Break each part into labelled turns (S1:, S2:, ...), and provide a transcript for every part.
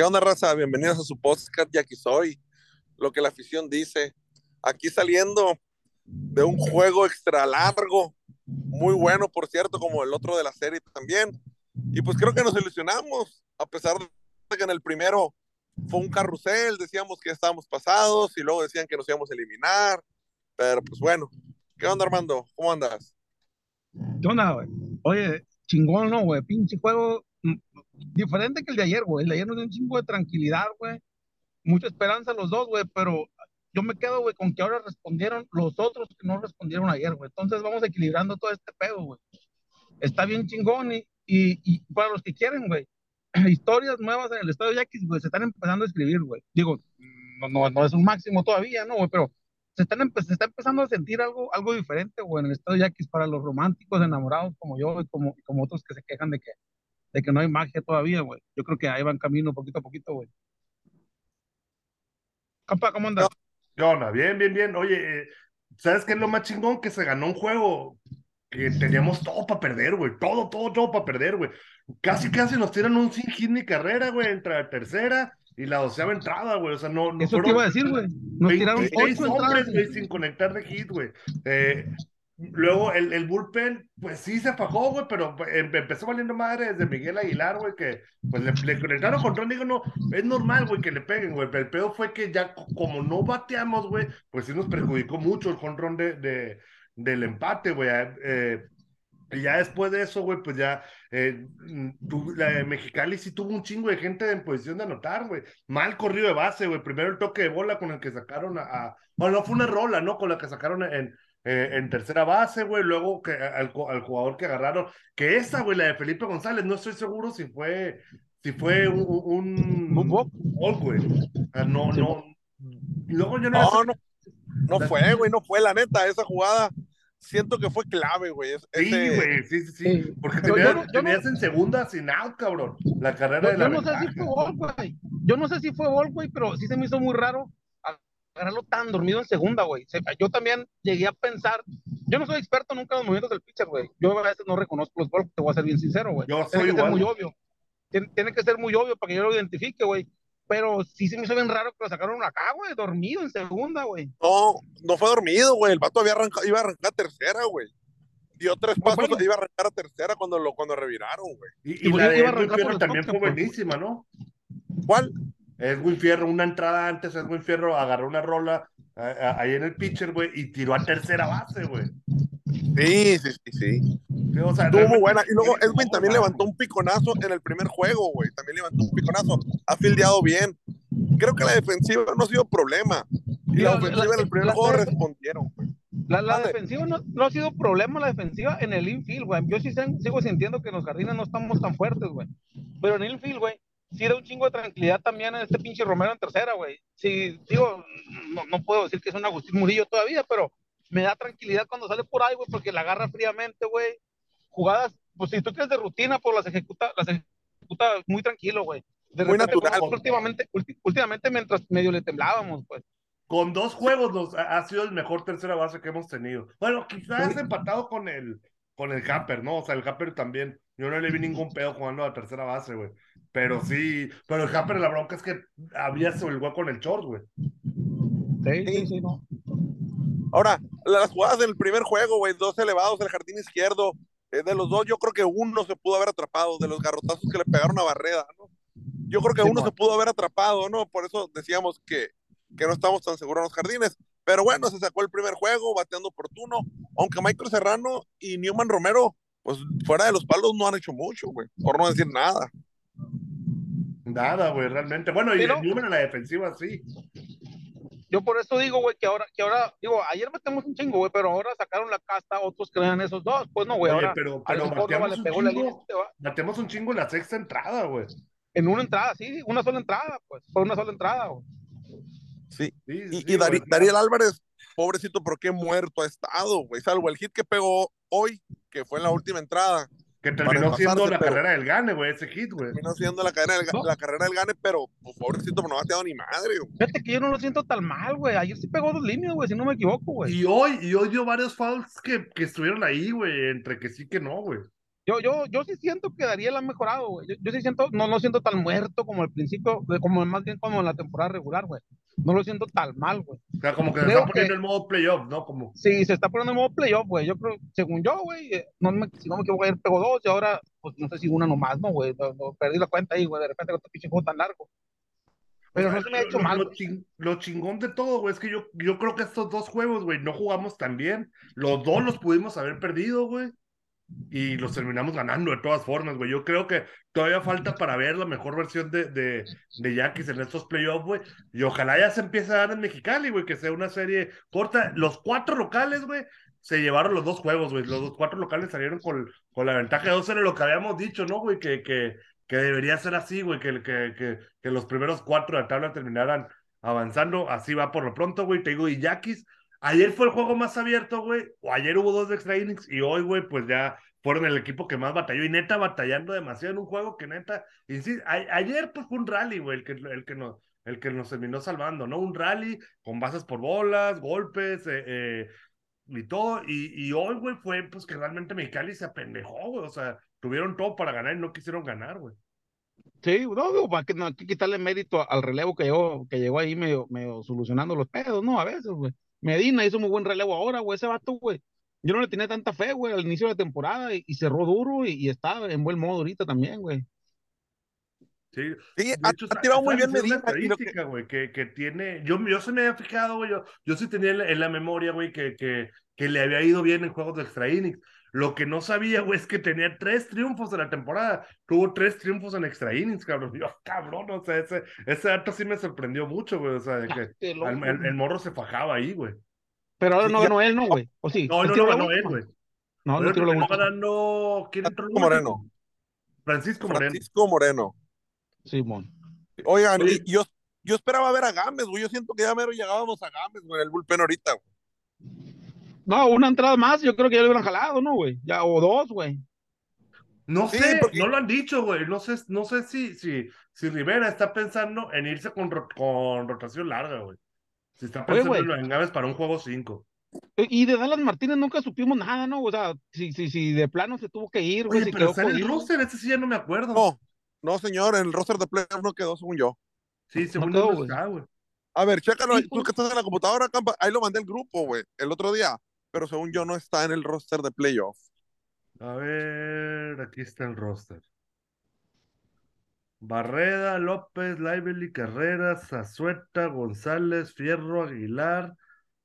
S1: ¿Qué onda, raza? Bienvenidos a su podcast y aquí soy. Lo que la afición dice. Aquí saliendo de un juego extra largo, muy bueno, por cierto, como el otro de la serie también. Y pues creo que nos ilusionamos, a pesar de que en el primero fue un carrusel, decíamos que estábamos pasados y luego decían que nos íbamos a eliminar. Pero pues bueno, ¿qué onda, Armando? ¿Cómo andas?
S2: ¿Qué onda, güey? Oye, chingón, ¿no, güey? Pinche juego diferente que el de ayer, güey. El de ayer nos dio un chingo de tranquilidad, güey. Mucha esperanza los dos, güey, pero yo me quedo, güey, con que ahora respondieron los otros que no respondieron ayer, güey. Entonces vamos equilibrando todo este pedo, güey. Está bien chingón y, y, para los que quieren, güey, historias nuevas en el Estadio Yaquis, güey, se están empezando a escribir, güey. Digo, no, no, no, es un máximo todavía, ¿no, güey? Pero se, están se está empezando a sentir algo, algo diferente, güey, en el Estadio Yaquis para los románticos enamorados como yo y como, y como otros que se quejan de que de que no hay magia todavía, güey. Yo creo que ahí van camino poquito a poquito, güey. Campa, ¿cómo andas?
S3: ¿Qué onda? Bien, bien, bien. Oye, eh, ¿sabes qué es lo más chingón? Que se ganó un juego que teníamos todo para perder, güey. Todo, todo, todo para perder, güey. Casi, casi nos tiran un sin hit ni carrera, güey, entre la tercera y la doceava entrada, güey. O sea, no. no
S2: Eso te iba a decir, güey. Nos tiraron ocho
S3: hombres, güey, sin conectar de hit, güey. Eh, Luego el, el, bullpen, pues sí se fajó, güey, pero em, empezó valiendo madre desde Miguel Aguilar, güey, que pues le, le conectaron control. Digo, no, es normal, güey, que le peguen, güey. Pero el pedo fue que ya, como no bateamos, güey, pues sí nos perjudicó mucho el jonrón de, de, del empate, güey. Eh, y ya después de eso, güey, pues ya eh, tu, la Mexicali sí tuvo un chingo de gente en posición de anotar, güey. Mal corrido de base, güey. Primero el toque de bola con el que sacaron a, a. Bueno, no fue una rola, ¿no? Con la que sacaron en eh, en tercera base, güey, luego que, al, al, jugador que agarraron, que esa, güey, la de Felipe González, no estoy seguro si fue, si fue un, un,
S2: un
S3: güey. no, no, luego yo
S1: no, no, no, fue, güey, no fue, la neta, esa jugada siento que fue clave, güey.
S3: Sí, güey, sí, sí, sí. Porque tenías, en segunda sin out, cabrón. La carrera de la
S2: Yo no sé si fue gol, güey. Yo no sé si fue gol, güey, pero sí se me hizo muy raro agarrarlo tan dormido en segunda, güey. Yo también llegué a pensar, yo no soy experto nunca en los movimientos del pitcher, güey. Yo a veces no reconozco los golpes, te voy a ser bien sincero, güey.
S3: Yo
S2: tiene
S3: que
S2: ser muy obvio. Tiene, que ser muy obvio para que yo lo identifique, güey. Pero sí se me hizo bien raro que lo sacaron acá, güey, dormido en segunda, güey.
S1: No, no fue dormido, güey. El vato había arrancado, iba a arrancar a tercera, güey. Dio tres pasos y iba a arrancar a tercera cuando lo cuando reviraron, güey.
S3: Y, y, la de Edwin también fue buenísima, ¿no?
S1: ¿Cuál?
S3: Edwin Fierro, una entrada antes, Edwin Fierro agarró una rola ahí en el pitcher, güey, y tiró a tercera base, güey.
S1: Sí, sí, sí, sí. Estuvo muy buena. Y luego Edwin también levantó un piconazo en el primer juego, güey. También levantó un piconazo. Ha fildeado bien. Creo que la defensiva no ha sido problema. Y la, ofensiva en el primer juego respondieron, güey.
S2: La, la defensiva no, no, ha sido problema, la defensiva en el infield, güey. Yo sí sigo sintiendo que en los jardines no estamos tan fuertes, güey. Pero en el infield, güey, sí da un chingo de tranquilidad también en este pinche Romero en tercera, güey. Sí, digo, no, no, puedo decir que es un Agustín Murillo todavía, pero me da tranquilidad cuando sale por ahí, güey, porque la agarra fríamente, güey. Jugadas, pues si tú quieres de rutina, pues las ejecuta, las ejecuta muy tranquilo, güey.
S1: muy natural.
S2: últimamente, últimamente mientras medio le temblábamos, pues.
S3: Con dos juegos nos ha sido el mejor tercera base que hemos tenido. Bueno, quizás empatado con el, con el Hamper, ¿no? O sea, el Hamper también. Yo no le vi ningún pedo jugando a la tercera base, güey. Pero sí, pero el Hamper, la bronca es que había el igual con el short, güey.
S2: Sí, sí, sí, no.
S1: Ahora, las jugadas del primer juego, güey, dos elevados del jardín izquierdo, eh, de los dos, yo creo que uno se pudo haber atrapado, de los garrotazos que le pegaron a Barreda, ¿no? Yo creo que uno se pudo haber atrapado, ¿no? Por eso decíamos que, que no estamos tan seguros en los jardines. Pero bueno, se sacó el primer juego, bateando oportuno, aunque Michael Serrano y Newman Romero, pues fuera de los palos no han hecho mucho, güey, por no decir nada.
S3: Nada, güey, realmente. Bueno, y el número en la defensiva, sí.
S2: Yo por eso digo, güey, que ahora, que ahora, digo, ayer metemos un chingo, güey, pero ahora sacaron la casta, otros crean esos dos. Pues no, güey, ahora.
S3: Pero, pero bateamos, un chingo, bateamos un chingo en la sexta entrada, güey.
S2: en una entrada, sí, una sola entrada, pues, fue una sola entrada, güey.
S1: Sí.
S3: Sí,
S1: Y,
S3: sí,
S1: y Dari- Dariel Álvarez, pobrecito, ¿por qué muerto ha estado, güey? Salvo el hit que pegó hoy, que fue en la última entrada.
S3: Que terminó siendo
S1: pasarse,
S3: la
S1: pero-
S3: carrera del Gane, güey, ese hit, güey.
S1: Terminó siendo la carrera del,
S2: No.
S1: la carrera del gane, pero pues, pobrecito, no ha bateado ni madre, güey.
S2: Fíjate que yo no lo siento tan mal, güey. Ayer sí pegó dos líneas, güey, si no me equivoco, güey.
S3: Y hoy, y hoy dio varios fouls que, que estuvieron ahí, güey, entre que sí que no, güey.
S2: Yo, yo, yo sí siento que Dariel ha mejorado, güey. Yo, yo sí siento, no lo siento tan muerto como al principio, como más bien como en la temporada regular, güey. No lo siento tan mal, güey.
S3: O sea, como que se está poniendo
S2: que-
S3: el modo playoff, ¿no? Como,
S2: Sí, se está poniendo en modo playoff, güey. Yo creo, según yo, güey, eh, no me, si no me equivoco, ayer pegó dos y ahora, pues no sé si una nomás, ¿no, güey? No, no, perdí la cuenta ahí, güey, de repente con este pinche juego tan largo. Pero
S3: O sea,
S2: no se me ha hecho
S3: lo,
S2: mal.
S3: Lo, ching- lo chingón de todo, güey, es que yo, yo creo que estos dos juegos, güey, no jugamos tan bien. Los dos los pudimos haber perdido, güey. Y los terminamos ganando de todas formas, güey. Yo creo que todavía falta para ver la mejor versión de, de, de Yankees en estos playoffs, güey. Y ojalá ya se empiece a dar en Mexicali, güey, que sea una serie corta. Los cuatro locales, güey, se llevaron los dos juegos, güey. Los dos, cuatro locales salieron con, con la ventaja de dos era lo que habíamos dicho, ¿no, güey? Que, que, que debería ser así, güey, que, que, que, los primeros cuatro de la tabla terminaran avanzando. Así va por lo pronto, güey. Te digo, y Yaquis, ayer fue el juego más abierto, güey. O ayer hubo dos extra innings y hoy, güey, pues ya fueron el equipo que más batalló. Y neta, batallando demasiado en un juego que neta, insisto, ayer pues fue un rally, güey, el que, el que nos el que nos terminó salvando, ¿no? Un rally con bases por bolas, golpes, eh, eh, y todo. Y, y hoy, güey, fue pues que realmente Mexicali se apendejó, güey. O sea, tuvieron todo para ganar y no quisieron ganar, güey.
S2: Sí, no, digo, para que no hay que quitarle mérito al relevo que llegó, que llegó ahí medio, medio solucionando los pedos, ¿no? A veces, güey. Medina hizo muy buen relevo ahora, güey. Ese vato, güey. Yo no le tenía tanta fe, güey, al inicio de la temporada y, y cerró duro y, y está en buen modo ahorita también, güey.
S3: Sí,
S1: Sí, ha,
S3: hecho,
S1: ha tirado muy bien Medina. que-
S3: estadística, güey, que, que tiene. Yo, yo se me había fijado, güey. Yo, yo sí tenía en la, en la memoria, güey, que, que, que le había ido bien en juegos de extra innings. Lo que no sabía, güey, es que tenía tres triunfos de la temporada. Tuvo tres triunfos en extra innings, cabrón. Yo, cabrón, o sea, ese, ese dato sí me sorprendió mucho, güey. O sea, de que
S2: loco,
S3: al- el, morro se fajaba ahí, güey.
S2: Pero ahora no ganó él, ¿no, güey? ¿O sí?
S3: No,
S2: ¿Él
S3: no
S2: la
S3: ganó él, güey.
S2: No, no última.
S3: ganando. ¿Quién entró?
S1: Moreno.
S3: Francisco Moreno.
S1: Francisco Moreno.
S2: Simón.
S1: Oigan,
S3: Oye.
S1: y yo, yo esperaba ver a Gámez, güey. Yo siento que ya mero llegábamos a Gámez, güey, el bullpen ahorita. güey.
S2: No, una entrada más, yo creo que ya lo hubieran jalado, ¿no, güey? Ya, o dos, güey.
S3: No
S1: Sí,
S3: sé,
S1: porque-
S3: no lo han dicho, güey. No sé, no sé si, si, si Rivera está pensando en irse con, con rotación larga, güey. Si está pensando en los engaves para un juego 5.
S2: Y de Dallas Martínez nunca supimos nada, ¿no? O sea, si, si, si de plano se tuvo que ir, güey,
S3: Oye,
S2: si
S3: pero está en el roster, ese sí ya no me acuerdo.
S1: No, no, señor, en el roster de playoff no quedó, según yo.
S3: sí, según
S2: quedó,
S3: yo no
S2: güey.
S3: está, güey.
S1: A ver, chécalo,
S2: Sí,
S1: tú
S2: pues.
S1: que estás en la computadora, Campa, ahí lo mandé al grupo, güey, el otro día, pero según yo no está en el roster de playoff.
S3: A ver, aquí está el roster. Barreda, López, Lively, Carreras, Zazueta, González, Fierro, Aguilar,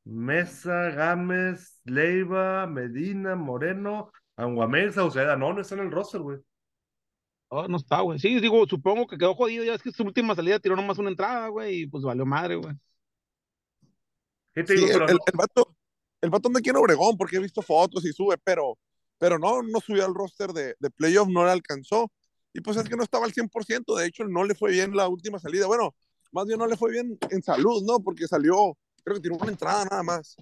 S3: Mesa, Gámez, Leiva, Medina, Moreno, Anguamel, Sauceda. No, no está en el roster, güey.
S2: Oh, no está, güey. Sí, digo, supongo que quedó jodido. Ya es que su última salida tiró nomás una entrada, güey, y pues valió madre, güey.
S3: ¿Qué te
S1: Sí,
S3: digo?
S1: el, el,
S3: no-
S1: el vato, el vato anda aquí en Obregón, porque he visto fotos y sube, pero, pero no, no subió al roster de, de playoff, no le alcanzó. Y pues es que no estaba al 100%, de hecho no le fue bien la última salida. Bueno, más bien no le fue bien en salud, ¿no? Porque salió, creo que tiró una entrada nada más.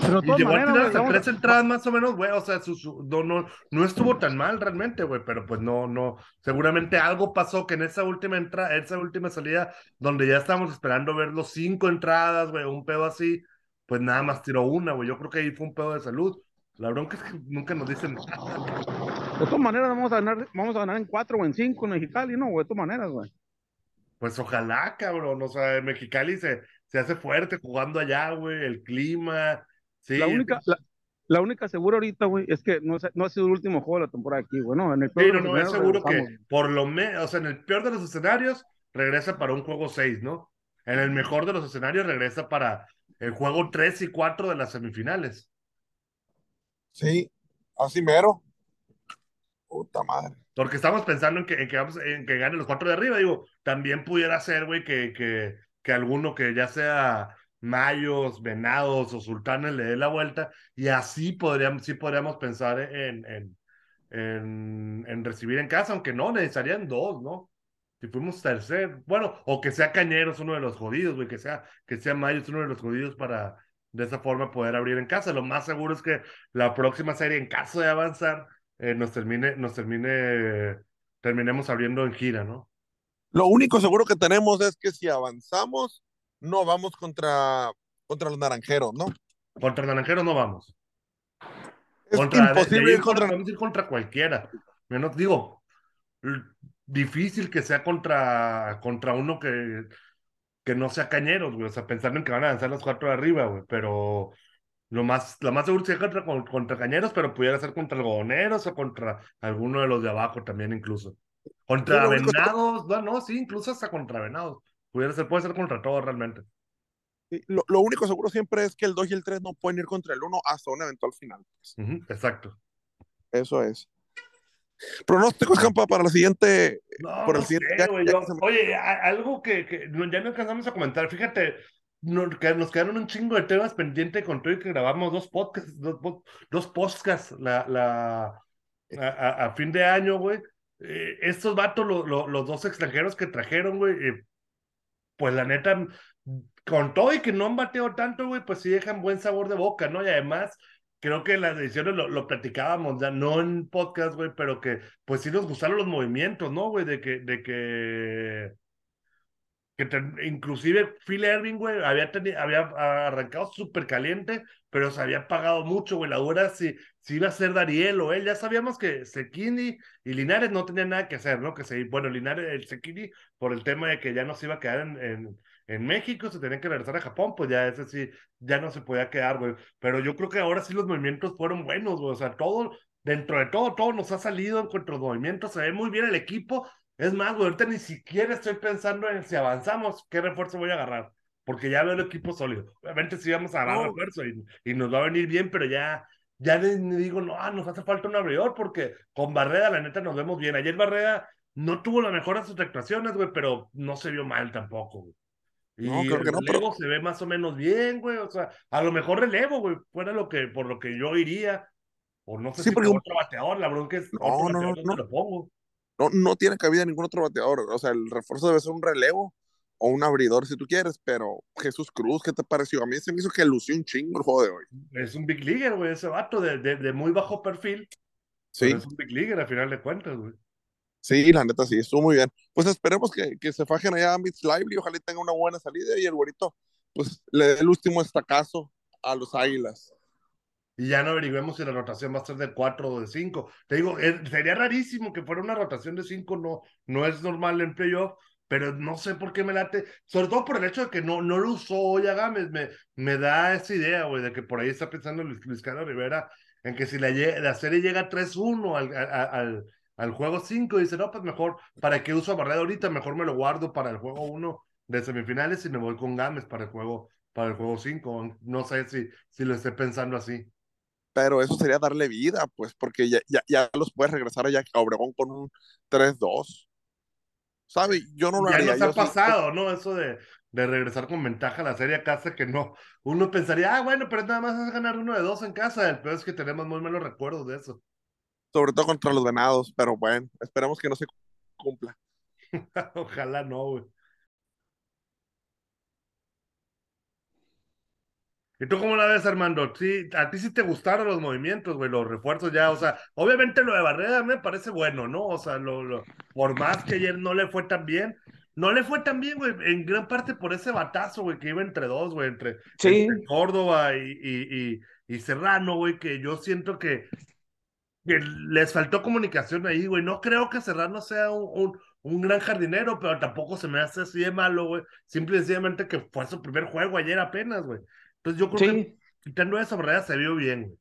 S2: Pero
S3: Y llegó a tirar hasta tres entradas más o menos, güey. O sea, su, su- no, no, no estuvo tan mal realmente, güey. Pero pues no, no. Seguramente algo pasó que en esa última entrada, esa última salida, donde ya estábamos esperando ver los cinco entradas, güey, un pedo así, pues nada más tiró una, güey. Yo creo que ahí fue un pedo de salud. La bronca es que nunca nos dicen nada.
S2: de todas maneras vamos a ganar, vamos a ganar en cuatro o en cinco en Mexicali, ¿no, güey? De todas maneras, güey.
S3: Pues ojalá, cabrón. O sea, Mexicali se, se hace fuerte jugando allá, güey. El clima. Sí,
S2: La única, la, la única segura ahorita, güey, es que no, no ha sido el último juego de la temporada aquí, güey, ¿no? En el peor los
S3: no, es seguro que por lo menos, o sea, en el peor de los escenarios, regresa para un juego 6, ¿no? En el mejor de los escenarios, regresa para el juego 3 y 4 de las semifinales.
S1: Sí, así mero. Puta madre.
S3: Porque estamos pensando en que, en que, vamos, en que gane los cuatro de arriba. Digo, también pudiera ser, güey, que, que, que alguno que ya sea Mayos, Venados o Sultanes le dé la vuelta y así podríamos, sí podríamos pensar en, en, en, en recibir en casa, aunque no, necesitarían dos, ¿no? Si fuimos tercer, bueno, o que sea Cañeros uno de los jodidos, güey, que sea, que sea Mayos uno de los jodidos para de esa forma poder abrir en casa. Lo más seguro es que la próxima serie, en caso de avanzar, eh, nos termine, nos termine, terminemos abriendo en gira, ¿no?
S1: Lo único seguro que tenemos es que si avanzamos, no vamos contra, contra los naranjeros, ¿no?
S3: Contra naranjeros no vamos.
S1: Es
S3: contra,
S1: imposible ir
S3: contra,
S1: contra.
S3: vamos a ir contra cualquiera. Menos digo, difícil que sea contra, contra uno que, que no sea cañeros, güey. O sea, pensando en que van a lanzar los cuatro de arriba, güey. Pero lo más, lo más seguro sería contra, con- contra cañeros, pero pudiera ser contra algodoneros o contra alguno de los de abajo también, incluso. Contra
S1: único-
S3: venados, no, no, sí, incluso hasta contra venados. Pudiera ser, puede ser contra todo realmente.
S1: Lo, lo único seguro siempre es que el 2 y el 3 no pueden ir contra el 1 hasta un eventual final. pues.
S3: Exacto.
S1: Eso es. Pronósticos, Campa, para la siguiente.
S3: No,
S1: por el
S3: no
S1: siguiente-
S3: sé,
S1: ya- ya
S3: yo-
S1: me-
S3: Oye, a- algo que, que ya no alcanzamos a comentar. Fíjate, no- que nos quedaron un chingo de temas pendientes con todo y que grabamos dos podcasts, dos, dos podcasts la, la, a, a- a fin de año, güey. Eh, estos vatos, lo- lo- los dos extranjeros que trajeron, güey, eh, pues la neta, con todo y que no han bateado tanto, güey, pues sí dejan buen sabor de boca, ¿no? Y además, creo que las decisiones lo, platicábamos ya, no en podcast, güey, pero que pues sí nos gustaron los movimientos, ¿no, güey? De que, de que, que inclusive Phil Erving, güey, había, teni- había arrancado súper caliente, pero se había pagado mucho, güey. La duda si, si iba a ser Dariel o él. Ya sabíamos que Sekini y Linares no tenían nada que hacer, ¿no? Que se, bueno, Linares, el Sekini, por el tema de que ya no se iba a quedar en, en México, se tenían que regresar a Japón, pues ya ese sí, ya no se podía quedar, güey. Pero yo creo que ahora sí los movimientos fueron buenos, güey. O sea, todo, dentro de todo, todo nos ha salido en cuanto a los movimientos. Se ve muy bien el equipo. Es más, güey, ahorita ni siquiera estoy pensando en si avanzamos, qué refuerzo voy a agarrar. Porque ya veo el equipo sólido. Obviamente sí vamos a agarrar refuerzo y, y nos va a venir bien, pero ya, ya ni, digo, no, ah, nos hace falta un abridor, porque con Barreda, la neta, nos vemos bien. Ayer Barreda no tuvo la mejor de sus actuaciones, güey, pero no se vio mal tampoco, güey. Y
S1: No, creo que
S3: el
S1: no, pero-
S3: relevo se ve más o menos bien, güey. O sea, a lo mejor relevo, güey, fuera lo que, por lo que yo iría. O no sé
S1: Sí,
S3: si
S1: porque-
S3: otro bateador, la bronca es
S1: No,
S3: otro
S1: no, no,
S3: bateador, ¿dónde
S1: no.
S3: lo pongo?
S1: No, no tiene cabida ningún otro bateador. O sea, el refuerzo debe ser un relevo o un abridor si tú quieres, pero Jesús Cruz, ¿qué te pareció? A mí se me hizo que lució un chingo el juego de hoy.
S3: Es un big leaguer, güey, ese vato de, de, de muy bajo perfil.
S1: Sí,
S3: Pero es un big leaguer, al final de cuentas, güey.
S1: Sí, la neta sí, estuvo muy bien. Pues esperemos que, que se fajen allá a Mitch Lively, ojalá tenga una buena salida y el güerito, pues le dé el último estacazo a los Águilas.
S3: Y ya no averigüemos si la rotación va a ser de 4 o de 5. Te digo, eh, sería rarísimo que fuera una rotación de 5, no, no es normal en playoff, pero no sé por qué me late, sobre todo por el hecho de que no, no lo usó hoy a Gámez, me, me da esa idea, güey, de que por ahí está pensando Luis, Luis Carlos Rivera en que si la, la serie llega 3-1 al, al, al, al juego 5, dice, no, pues mejor, ¿para qué uso a Barrera ahorita? Mejor me lo guardo para el juego 1 de semifinales y me voy con Gámez para el juego para el juego 5. No sé si, si lo esté pensando así.
S1: Pero eso sería darle vida, pues, porque ya, ya, ya los puedes regresar allá a Obregón con un 3-2. ¿Sabe? Yo no lo
S3: ya
S1: haría.
S3: nos
S1: yo
S3: ha
S1: sí-
S3: pasado, ¿no? Eso de, de regresar con ventaja a la serie a casa, que no. Uno pensaría, ah, bueno, pero nada más es ganar uno de dos en casa. El peor es que tenemos muy malos recuerdos de eso.
S1: Sobre todo contra los venados, pero bueno, esperemos que no se cumpla.
S3: Ojalá no, güey. ¿Y tú cómo la ves, Armando? Sí, a ti sí te gustaron los movimientos, güey, los refuerzos ya, o sea, obviamente lo de Barrera me parece bueno, ¿no? O sea, lo, lo, por más que ayer no le fue tan bien, no le fue tan bien, güey, en gran parte por ese batazo, güey, que iba entre dos, güey, entre,
S2: Sí.
S3: entre Córdoba y, y, y, y Serrano, güey, que yo siento que, que les faltó comunicación ahí, güey. No creo que Serrano sea un, un, un gran jardinero, pero tampoco se me hace así de malo, güey. Simple y sencillamente que fue su primer juego ayer apenas, güey. Entonces yo creo que
S2: Sí,
S3: quitando esa barrera se vio bien, güey.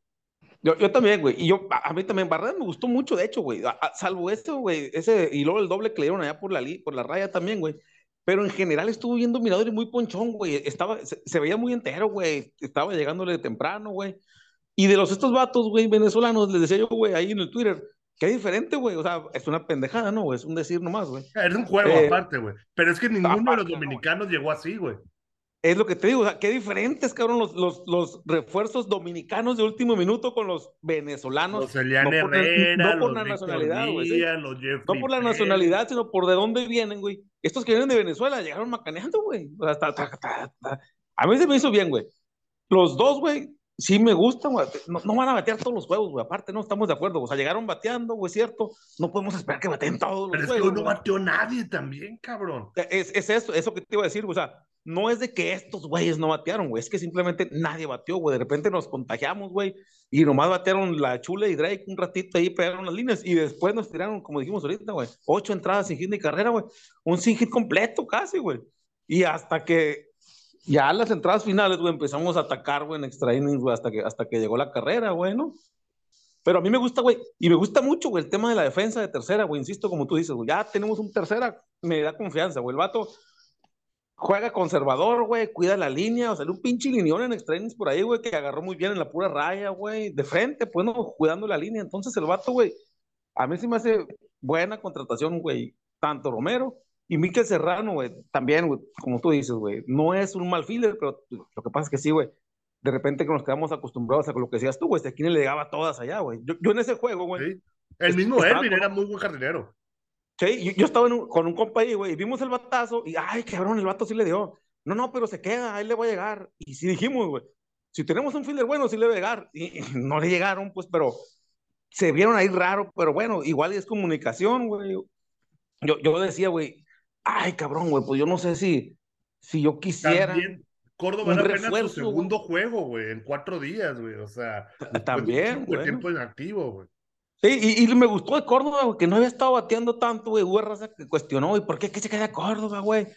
S2: yo, yo también, güey. Y yo, a, a mí también, Barrera me gustó mucho, de hecho, güey. Salvo esto, güey. Ese, y luego el doble que le dieron allá por la, por la raya también, güey. Pero en general estuvo viendo mirador y muy ponchón, güey. Estaba, se, se veía muy entero, güey. Estaba llegándole temprano, güey. Y de los estos vatos, güey, venezolanos, les decía yo, güey, ahí en el Twitter, qué diferente, güey. O sea, es una pendejada, ¿no? güey? Es un decir nomás, güey.
S3: Es un juego
S2: Eh,
S3: aparte, güey. Pero es que ninguno de los
S2: aparte, ¿no?
S3: dominicanos llegó así, güey.
S2: Es lo que te digo, o sea, qué diferentes, cabrón, los, los, los refuerzos dominicanos de último minuto con los venezolanos.
S3: Los Elian
S2: no por,
S3: Herrera,
S2: no por
S3: los
S2: la nacionalidad, güey. ¿sí? No por la nacionalidad, sino por de dónde vienen, güey. Estos que vienen de Venezuela llegaron macaneando, güey. O sea, hasta- hasta- hasta- A mí se me hizo bien, güey. Los dos, güey, sí me gustan, güey. No, no van a batear todos los juegos, güey. Aparte, no estamos de acuerdo. O sea, llegaron bateando, güey, cierto. No podemos esperar que bateen todos
S3: Pero
S2: los
S3: es que
S2: juegos.
S3: hoy no bateó nadie también, cabrón.
S2: Es, es eso, eso que te iba a decir, güey. O sea, no es de que estos güeyes no batearon, güey. Es que simplemente nadie bateó, güey. De repente nos contagiamos, güey. Y nomás batearon la Chula y Drake un ratito ahí, pegaron las líneas. Y después nos tiraron, como dijimos ahorita, güey. Ocho entradas sin hit ni carrera, güey. Un sin hit completo casi, güey. Y hasta que ya las entradas finales, güey, empezamos a atacar, güey, en extra innings, güey, hasta que, hasta que llegó la carrera, güey, ¿no? Pero a mí me gusta, güey, y me gusta mucho, güey, el tema de la defensa de tercera, güey, insisto, como tú dices, güey, ya tenemos un tercera, me da confianza, güey, el vato juega conservador, güey, cuida la línea, o sea, un pinche linión en extra innings por ahí, güey, que agarró muy bien en la pura raya, güey, de frente, pues, no, cuidando la línea, entonces el vato, güey, a mí sí me hace buena contratación, güey, tanto Romero y Miquel Serrano, güey, también, güey, como tú dices, güey, no es un mal fielder, pero lo que pasa es que sí, güey, de repente que nos quedamos acostumbrados a lo que decías tú, güey, aquí le llegaba todas allá, güey. Yo, yo en ese juego, güey,
S3: ¿sí? El mismo
S2: con-
S3: era muy buen jardinero.
S2: Sí, yo, yo estaba en un- con un compa ahí, güey, y vimos el batazo y, ay, cabrón, el vato sí le dio. No, no, pero se queda, ahí le va a llegar. Y sí dijimos, güey, si tenemos un fielder bueno, sí le va a llegar. Y, y no le llegaron, pues, pero se vieron ahí raro, pero bueno, igual es comunicación, güey. Yo, yo decía, güey, ay, cabrón, güey, pues yo no sé si, si yo quisiera.
S3: También Córdoba era apenas
S2: refuerzo,
S3: su segundo juego, güey, en cuatro días, güey. O sea,
S2: También, bueno.
S3: tiempo inactivo, güey.
S2: Sí, y, y me gustó de Córdoba, güey, que no había estado bateando tanto, güey. Hubo raza que cuestionó, ¿y por qué que se queda Córdoba, güey?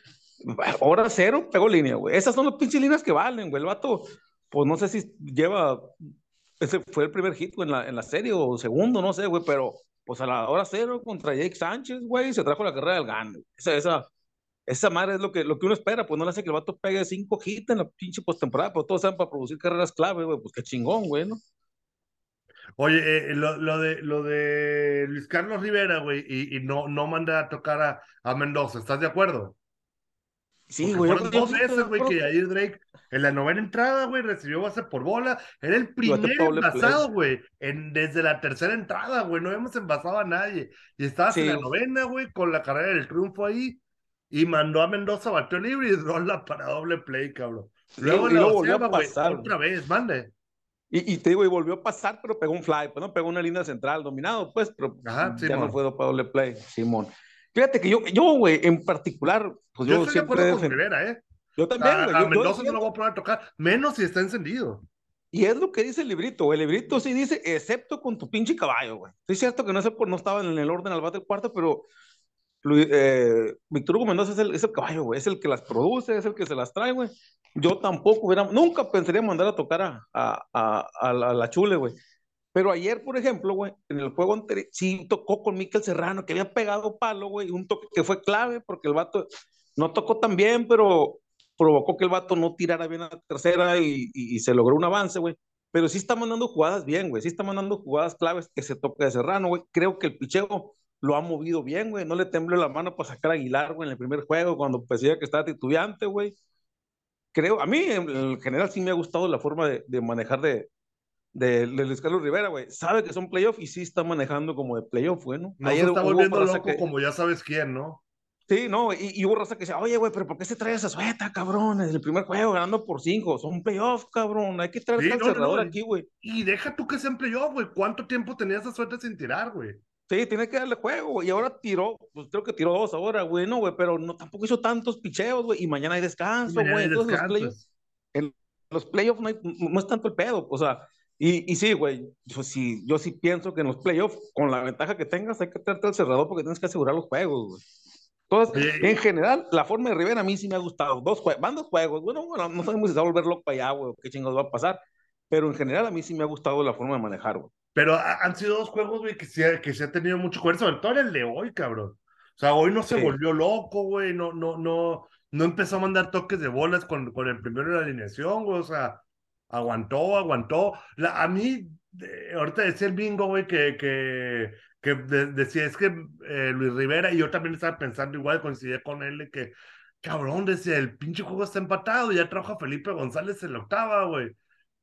S2: Hora cero, pegó línea, güey. Esas son las pinches líneas que valen, güey. El vato, pues no sé si lleva. Ese fue el primer hit güey, en la, en la serie o segundo, no sé, güey, pero pues a la hora cero contra Jake Sánchez, güey, se trajo la carrera del gane. Esa, esa, esa madre es lo que, lo que uno espera, pues no le hace que el vato pegue cinco hits en la pinche postemporada, pero todos saben para producir carreras clave, güey, pues qué chingón, güey, ¿no?
S3: Oye, eh, lo, lo de, lo de Luis Carlos Rivera, güey, y, y no, no manda a tocar a, a Mendoza, ¿estás de acuerdo?
S2: Sí, güey.
S3: fueron dos
S2: sí
S3: veces, güey, que Jair Drake en la novena entrada, güey, recibió base por bola. Era el primer envasado, güey, en, desde la tercera entrada, güey. No habíamos envasado a nadie. Y estabas
S2: Sí.
S3: en la novena, güey, con la carrera del triunfo ahí. Y mandó a Mendoza, batió libre y rola para doble play, cabrón.
S2: Sí,
S3: Luego en la
S2: luego volvió a pasar,
S3: otra vez, mande.
S2: Y, y te digo, y volvió a pasar, pero pegó un fly, pues no pegó una línea central dominado, pues, pero
S3: Ajá,
S2: ya
S3: Simón.
S2: no fue para doble play, Simón. Fíjate que yo, yo, güey, en particular, pues
S3: Yo
S2: yo,
S3: estoy de
S2: siempre
S3: acuerdo
S2: he
S3: con Rivera, ¿eh?
S2: Yo también,
S3: A,
S2: güey.
S3: a
S2: yo- yo
S3: Mendoza no lo voy a poner a tocar, menos si está encendido.
S2: Y es lo que dice el librito. El librito sí dice, excepto con tu pinche caballo, güey. Sí es cierto que no, sé no estaba en el orden al bate del cuarto, pero eh, Víctor Hugo Mendoza es el, es el caballo, güey. Es el que las produce, es el que se las trae, güey. Yo tampoco hubiera, nunca pensaría mandar a tocar a, a, a, a la, a la chule, güey. Pero ayer, por ejemplo, güey, en el juego anterior, sí tocó con Miquel Serrano, que había pegado palo, güey, un toque que fue clave porque el vato no tocó tan bien, pero provocó que el vato no tirara bien a la tercera y, se logró un avance, güey. Pero sí está mandando jugadas bien, güey. Sí está mandando jugadas claves que se toca de Serrano, güey. Creo que el picheo lo ha movido bien, güey. No le tembló la mano para sacar Aguilar, güey, en el primer juego, cuando parecía que estaba titubeante, güey. Creo, a mí en, en general sí me ha gustado la forma de manejar de, de, de Luis Carlos Rivera, güey. Sabe que son playoff y sí está manejando como de playoff, güey, ¿no?
S3: No
S2: Ayer
S3: está volviendo loco
S2: que-
S3: como ya sabes quién, ¿no?
S2: Sí, no, y, y hubo raza que decía, oye, güey, pero ¿por qué se trae esa sueta, cabrón? En el primer juego ganando por cinco, son playoffs, cabrón, hay que traer
S3: Sí, no, no,
S2: cerrador
S3: no,
S2: aquí, güey.
S3: Y deja tú que siempre yo, güey. ¿Cuánto tiempo tenía esa suerte sin tirar, güey?
S2: Sí, tiene que darle juego, güey, y ahora tiró, pues creo que tiró dos ahora, güey, no, güey, pero no, tampoco hizo tantos picheos, güey, y mañana hay descanso,
S3: Mañana
S2: güey,
S3: hay
S2: entonces los playoffs, los playoffs no, hay- no es tanto el pedo, o sea, y, y sí, güey, yo sí, yo sí pienso que en los playoffs, con la ventaja que tengas, hay que traerte al cerrador porque tienes que asegurar los juegos, güey. Entonces, en general, la forma de Rivera a mí sí me ha gustado. Dos van dos juegos. Bueno, bueno, no sabemos si se va a volver loco allá, güey, qué chingados va a pasar. Pero en general a mí sí me ha gustado la forma de manejar, güey.
S3: Pero ha- han sido dos juegos, güey, que se ha, que se ha tenido mucho juego, sobre todo el de hoy, cabrón. O sea, hoy no se
S2: Sí.
S3: volvió loco, güey, no, no, no, no empezó a mandar toques de bolas con, con el primero de la alineación, güey, o sea, aguantó, aguantó. La, a mí, ahorita decía el bingo, güey, que, que, que de- decía, es que eh, Luis Rivera, y yo también estaba pensando igual, coincidía con él, que cabrón, decía, el pinche juego está empatado, ya trajo a Felipe González en la octava, güey.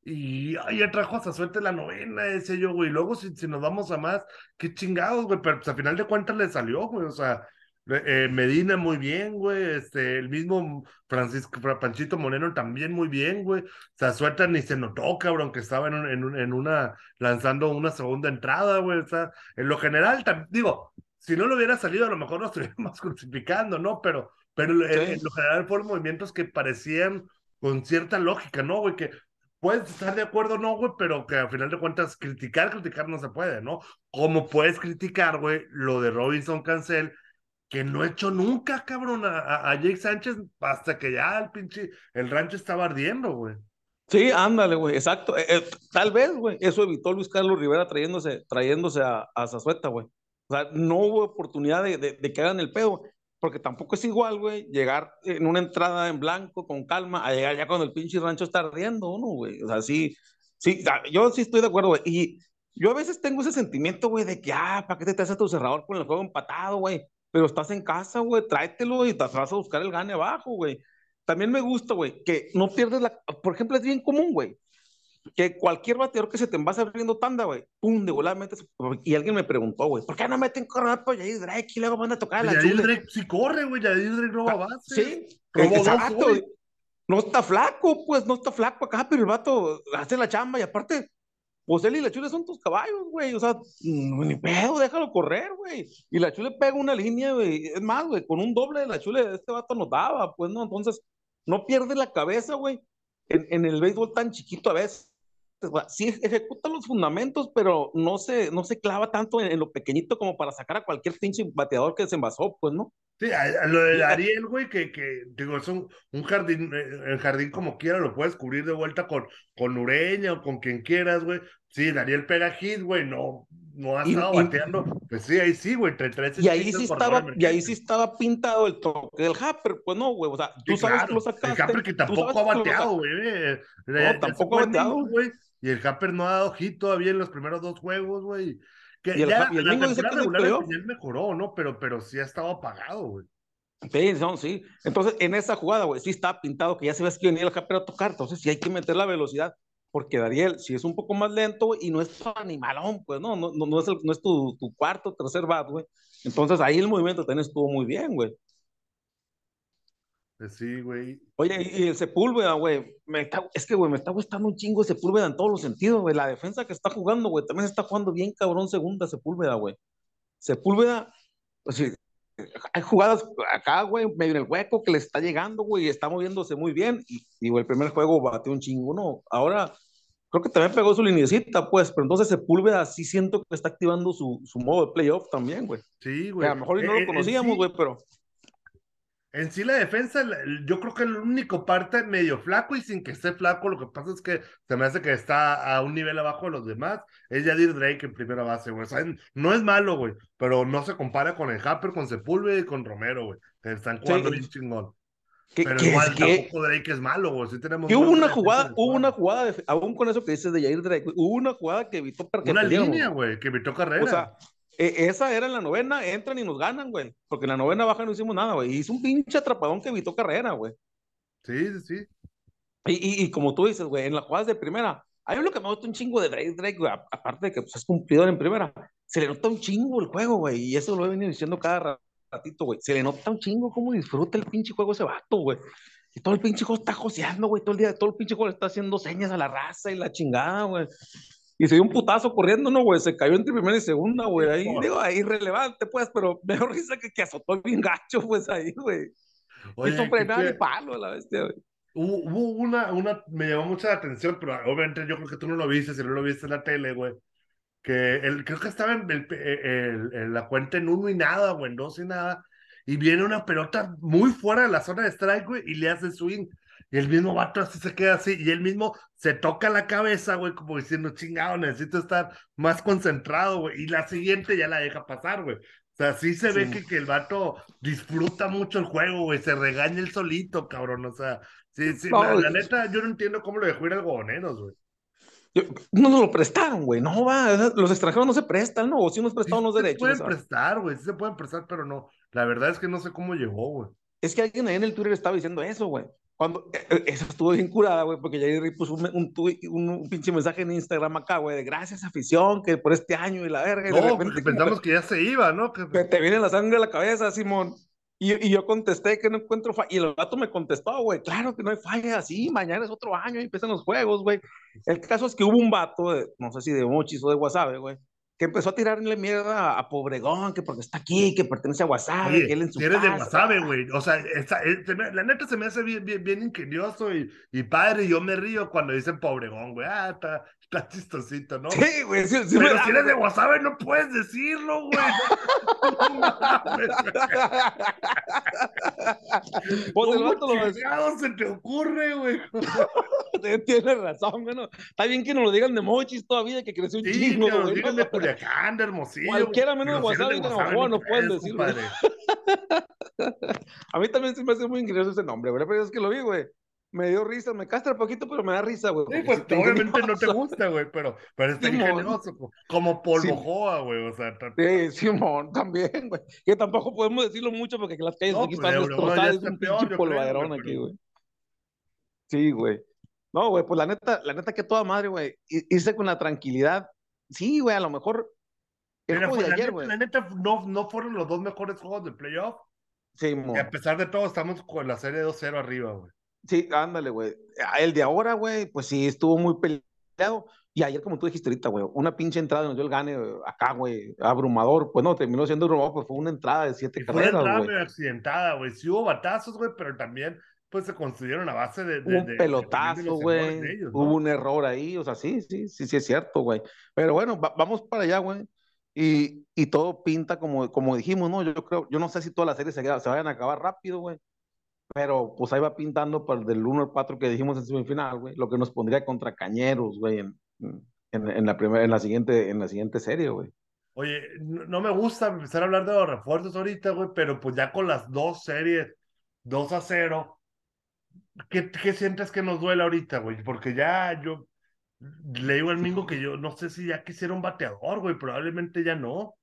S3: Y ya trajo a suerte en la novena, decía yo, güey. Luego, si, si nos vamos a más, qué chingados, güey. Pero pues, final de cuentas le salió, güey. O sea, eh, Medina muy bien, güey. Este, el mismo Francisco Panchito Moreno también muy bien, güey. O sea, suerte ni se notó, cabrón, que estaba en, en, en una, lanzando una segunda entrada, güey. O sea, en lo general, digo, si no lo hubiera salido, a lo mejor nos estuviéramos crucificando, ¿no? Pero, pero en, lo general fueron movimientos que parecían con cierta lógica, ¿no, güey? Que puedes estar de acuerdo, no, güey, pero que al final de cuentas criticar, criticar no se puede, ¿no? Como puedes criticar, güey, lo de Robinson Cancel, que no he hecho nunca, cabrón, a, a, Jake Sánchez hasta que ya el pinche, el rancho estaba ardiendo, güey.
S2: Sí, ándale, güey, exacto. Eh, eh, tal vez, güey, eso evitó Luis Carlos Rivera trayéndose, trayéndose a, a Zazueta, güey. O sea, no hubo oportunidad de, de, de que hagan el pedo porque tampoco es igual, güey, llegar en una entrada en blanco con calma a llegar ya cuando el pinche rancho está ardiendo uno, güey. O sea, sí, sí, yo sí estoy de acuerdo, güey. Y yo a veces tengo ese sentimiento, güey, de que, ah, ¿para qué te haces tu cerrador con el juego empatado, güey? Pero estás en casa, güey, tráetelo y te vas a buscar el gane abajo, güey. También me gusta, güey, que no pierdes la. Por ejemplo, es bien común, güey, que cualquier bateador que se te vas abriendo tanda, güey, pum, de voladamente. Y alguien me preguntó, güey, ¿por qué no meten corredor por Jair Drake y luego van a tocar a la
S3: Jair Drake sí corre, güey, Jair Drake roba
S2: Ah,
S3: base.
S2: Sí,
S3: Robó dos,
S2: exacto.
S3: güey.
S2: No está flaco, pues, no está flaco acá, pero el vato hace la chamba y aparte, pues él y la chule son tus caballos, güey. O sea, ni pedo, déjalo correr, güey. Y la chule pega una línea, güey. Es más, güey, con un doble de la chule este vato nos daba, pues, ¿no? Entonces, no pierde la cabeza, güey, en, en el béisbol tan chiquito a veces. Sí ejecuta los fundamentos, pero no se, no se clava tanto en, en lo pequeñito como para sacar a cualquier pinche bateador que se envasó, pues, ¿no?
S3: Sí, a, a lo de Ariel, güey, que, que digo, es un, un jardín, eh, el jardín como quiera lo puedes cubrir de vuelta con, con Ureña o con quien quieras, güey. Sí, Ariel pega hit, güey, no, no ha estado
S2: y-
S3: bateando. Pues sí, ahí sí, güey, entre tres
S2: Y ahí sí estaba, y ahí sí estaba pintado el toque del Happer, pues no, güey, o sea, tú
S3: Sí,
S2: sabes
S3: claro.
S2: que lo sacaste.
S3: El Happer que tampoco ha bateado, güey. eh,
S2: No,
S3: ya
S2: tampoco ha bateado.
S3: Güey. Y el Happer no ha dado hit todavía en los primeros dos juegos, güey. Que
S2: Y el
S3: ya
S2: y el
S3: la
S2: Mingo dice que
S3: regular mejoró, ¿no? Pero, pero sí ha estado apagado, güey.
S2: Sí, no, sí. Entonces, en esa jugada, güey, sí está pintado que ya se ve que venía el Happer a tocar, entonces sí hay que meter la velocidad, porque Dariel, si es un poco más lento, y no es tu animalón, pues no, no, no, no es, el- no es tu, tu cuarto, tercer bat, güey. Entonces ahí el movimiento también estuvo muy bien, güey.
S3: Pues sí, güey.
S2: Oye, y, el Sepúlveda, güey, me está- es que, güey, me está gustando un chingo Sepúlveda en todos los sentidos, güey. La defensa que está jugando, güey, también está jugando bien cabrón segunda Sepúlveda, güey. Sepúlveda, pues sí, hay jugadas acá, güey, medio en el hueco que le está llegando, güey, y está moviéndose muy bien. Y, y, güey, el primer juego batió un chingo, ¿no? Ahora, creo que también pegó su linecita, pues, pero entonces Sepúlveda sí siento que está activando su, su modo de playoff también, güey.
S3: Sí,
S2: Que
S3: güey.
S2: a lo mejor no
S3: En-
S2: lo
S3: en
S2: conocíamos,
S3: sí-
S2: güey, pero
S3: En sí la defensa, yo creo que el único parte medio flaco y sin que esté flaco, lo que pasa es que se me hace que está a un nivel abajo de los demás, es Yadir Drake en primera base, güey. O sea, no es malo, güey, pero no se compara con el Happer, con Sepúlveda y con Romero, güey, que están jugando
S2: Sí.
S3: bien chingón.
S2: que,
S3: Pero
S2: que-
S3: igual
S2: que-
S3: tampoco Drake es malo, güey. Sí tenemos
S2: hubo una jugada, hubo una jugada, de, aún con eso que dices de Jair Drake, hubo una jugada que evitó
S3: Una línea,
S2: güey,
S3: que evitó carrera.
S2: O sea, e- esa era en la novena, entran y nos ganan, güey. Porque en la novena baja no hicimos nada, güey. Hizo un pinche atrapadón que evitó carrera, güey.
S3: sí, sí, sí.
S2: Y, y, y como tú dices, güey, en las jugadas de primera, hay lo que me gusta un chingo de Drake, Drake, güey, aparte de que pues, es cumplidor en primera, se le nota un chingo el juego, güey. Y eso lo he venido diciendo cada ra- ratito, güey. Se le nota un chingo cómo disfruta el pinche juego ese vato, güey. Y todo el pinche juego está joseando, güey. Todo el día, todo el pinche juego le está haciendo señas a la raza y la chingada, güey. Y se dio un putazo corriendo, ¿no, güey? Se cayó entre primera y segunda, güey. Ahí,
S3: Por-
S2: digo, ahí irrelevante, pues, pero mejor risa que, que azotó bien gacho, pues, ahí, güey. Hizo
S3: ¿qué
S2: frenar el palo a la bestia, güey.
S3: Hubo, una, una, me llamó mucha la atención, pero obviamente yo creo que tú no lo viste, si no lo viste en la tele, güey. Que él, creo que estaba en, el- el- en la cuenta en uno y nada, güey, en dos y nada. Y viene una pelota muy fuera de la zona de strike, güey, y le hace swing. Y el mismo vato así se queda así, y él mismo se toca la cabeza, güey, como diciendo, chingado, necesito estar más concentrado, güey. Y la siguiente ya la deja pasar, güey. O sea, sí se ve
S2: Sí.
S3: que, que el vato disfruta mucho el juego, güey, se regaña el solito, cabrón, o sea, sí, sí,
S2: No,
S3: la, neta, yo no entiendo cómo lo dejó ir al Goboneros, güey.
S2: No nos lo prestaron, güey. No va. Los extranjeros no se prestan, ¿no? O si nos
S3: Sí
S2: prestaron los
S3: se
S2: derechos.
S3: pueden
S2: ¿sabes?
S3: prestar, güey, sí se pueden prestar, pero no, la verdad es que no sé cómo llegó, güey.
S2: es que alguien ahí en el Twitter estaba diciendo eso, güey. Cuando, eh, eh, eso estuvo bien curada, güey, porque Jair puso un, un, un, un, pinche mensaje en Instagram acá, güey, de gracias afición, que por este año y la verga. Y
S3: no, de repente, pensamos que ya se iba, ¿no? Que...
S2: te viene la sangre a la cabeza, Simón. Y, y, yo contesté que no encuentro falla. Y el gato me contestó, güey, claro que no hay falla, sí, mañana es otro año y empiezan los juegos, güey. El caso es que hubo un vato, de, no sé si de Mochis o de Wasabe, güey, que empezó a tirarle mierda a Pobregón, que porque está aquí, que pertenece a Wasabe,
S3: Oye,
S2: que él en su
S3: eres
S2: casa.
S3: de Wasabe, güey. O sea, esta, este, la neta se me hace bien, bien, bien ingenioso y, y padre. Y yo me río cuando dicen Pobregón, güey. Ah, está, está chistosito, ¿no?
S2: Sí, güey. Sí, sí
S3: Pero
S2: me-
S3: si eres de Wasabe no puedes decirlo, güey. No mames,
S2: Pues el
S3: ¿Cómo
S2: vato lo decía.
S3: se te ocurre, güey?
S2: Tienes razón, güey. no. Está bien que nos lo digan de Mochis todavía, que creció un
S3: Sí,
S2: chingo, güey.
S3: digan de Culiacán, de Hermosillo.
S2: Cualquiera menos de
S3: Pero
S2: Wasabe y de no pueden
S3: puedes,
S2: decir, güey.
S3: compadre.
S2: A mí también se me hace muy ingenioso ese nombre, güey. Primera vez que lo vi, güey. Me dio risa, me castra poquito, pero me da risa, güey.
S3: Sí, pues
S2: sí está
S3: obviamente no te gusta, güey, pero, pero está ingenioso, co- como polvo
S2: Sí.
S3: joa, güey, o sea,
S2: Sí, Simón, también, güey. Que tampoco podemos decirlo mucho porque las calles
S3: No,
S2: aquí
S3: pues,
S2: están
S3: Obregón ya
S2: destrozadas. Es un pinche polvaderón aquí, güey. Sí, güey. No, güey, pues la neta, la neta que toda madre, güey. Irse con la tranquilidad. Sí, güey, a lo mejor. El
S3: Mira,
S2: juego de
S3: la,
S2: ayer, güey.
S3: la neta, no, no fueron los dos mejores juegos de playoff.
S2: Simón.
S3: Y a pesar de todo, estamos con la serie 2-0 arriba, güey.
S2: Sí, ándale, güey. Ah, El de ahora, güey, pues sí, estuvo muy peleado. Y ayer, como tú dijiste ahorita, güey, una pinche entrada nos dio el gane eh, acá, güey, abrumador. Pues no, terminó siendo abrumador, pues fue una entrada de siete
S3: fue una
S2: carreras,
S3: entrada
S2: güey.
S3: medio accidentada, güey. Sí hubo batazos, güey, pero también, pues, se construyeron a base de... de-
S2: un
S3: de-
S2: pelotazo, güey. Hubo un error ahí, o sea, sí, sí, sí, sí es cierto, güey. Pero bueno, va- vamos para allá, güey. Y, y todo pinta como, como dijimos, ¿no? Yo creo, yo no sé si todas las series se, se vayan a acabar rápido, güey. Pero pues ahí va pintando para del 1 al 4 que dijimos en semifinal, güey. Lo que nos pondría contra Cañeros, güey, en, en, en la primera, en la siguiente, en la siguiente serie, güey.
S3: Oye, no, me gusta empezar a hablar de los refuerzos ahorita, güey, pero pues ya con las dos series, 2 a 0, ¿qué, qué sientes que nos duele ahorita, güey? Porque ya yo le digo al Mingo que yo no sé si ya quisiera un bateador, güey, probablemente ya no.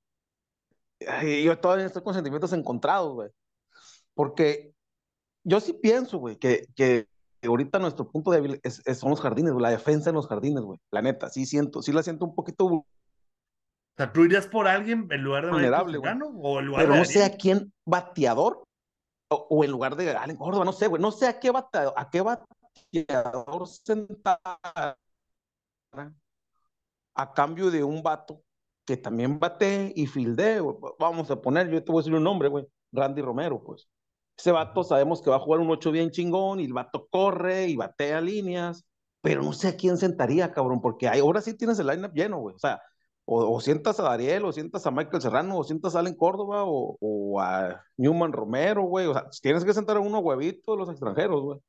S2: Ay, yo todavía estoy con sentimientos encontrados, güey. Porque yo sí pienso, güey, que, que ahorita nuestro punto débil es, es- son los jardines, güey, la defensa en los jardines, güey. La neta, sí siento, sí la siento un poquito,
S3: O sea, ¿tú irías por alguien en lugar de
S2: Vulnerable, güey.
S3: O en lugar
S2: pero
S3: de
S2: no sé a quién bateador o, o en lugar de Allen Córdoba, no sé, güey, no sé a qué bateador, a qué bateador sentar a cambio de un vato que también bate y fildee, güey. vamos a poner, yo te voy a decir un nombre, güey, Randy Romero, pues. Ese vato sabemos que va a jugar un 8 bien chingón y el vato corre y batea líneas, pero no sé a quién sentaría, cabrón, porque hay, ahora sí tienes el lineup lleno, güey. O sea, o, o sientas a Dariel, o sientas a Michael Serrano, o sientas a Allen Córdoba, o, o a Newman Romero, güey. O sea, tienes que sentar a uno huevito de los extranjeros, güey.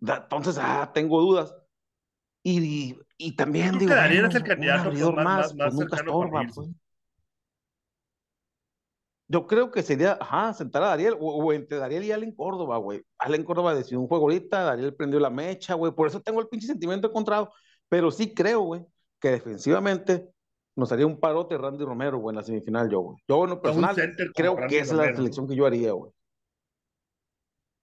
S2: Entonces, ah, tengo dudas. Y, y también
S3: Creo
S2: digo,
S3: Dariel es el candidato
S2: abridor
S3: más-
S2: más,
S3: más-
S2: pues
S3: más
S2: nunca estorba, pues. Yo creo que sería, ajá, sentar a Dariel, o, o entre Dariel y Allen Córdoba, güey. Allen Córdoba decidió un juego ahorita, Dariel prendió la mecha, güey. Por eso tengo el pinche sentimiento encontrado. Pero sí creo, güey, que defensivamente nos haría un parote Randy Romero, güey, en la semifinal, yo, güey. Yo, en lo personal, creo
S3: Randy
S2: que esa es la selección que yo haría, güey.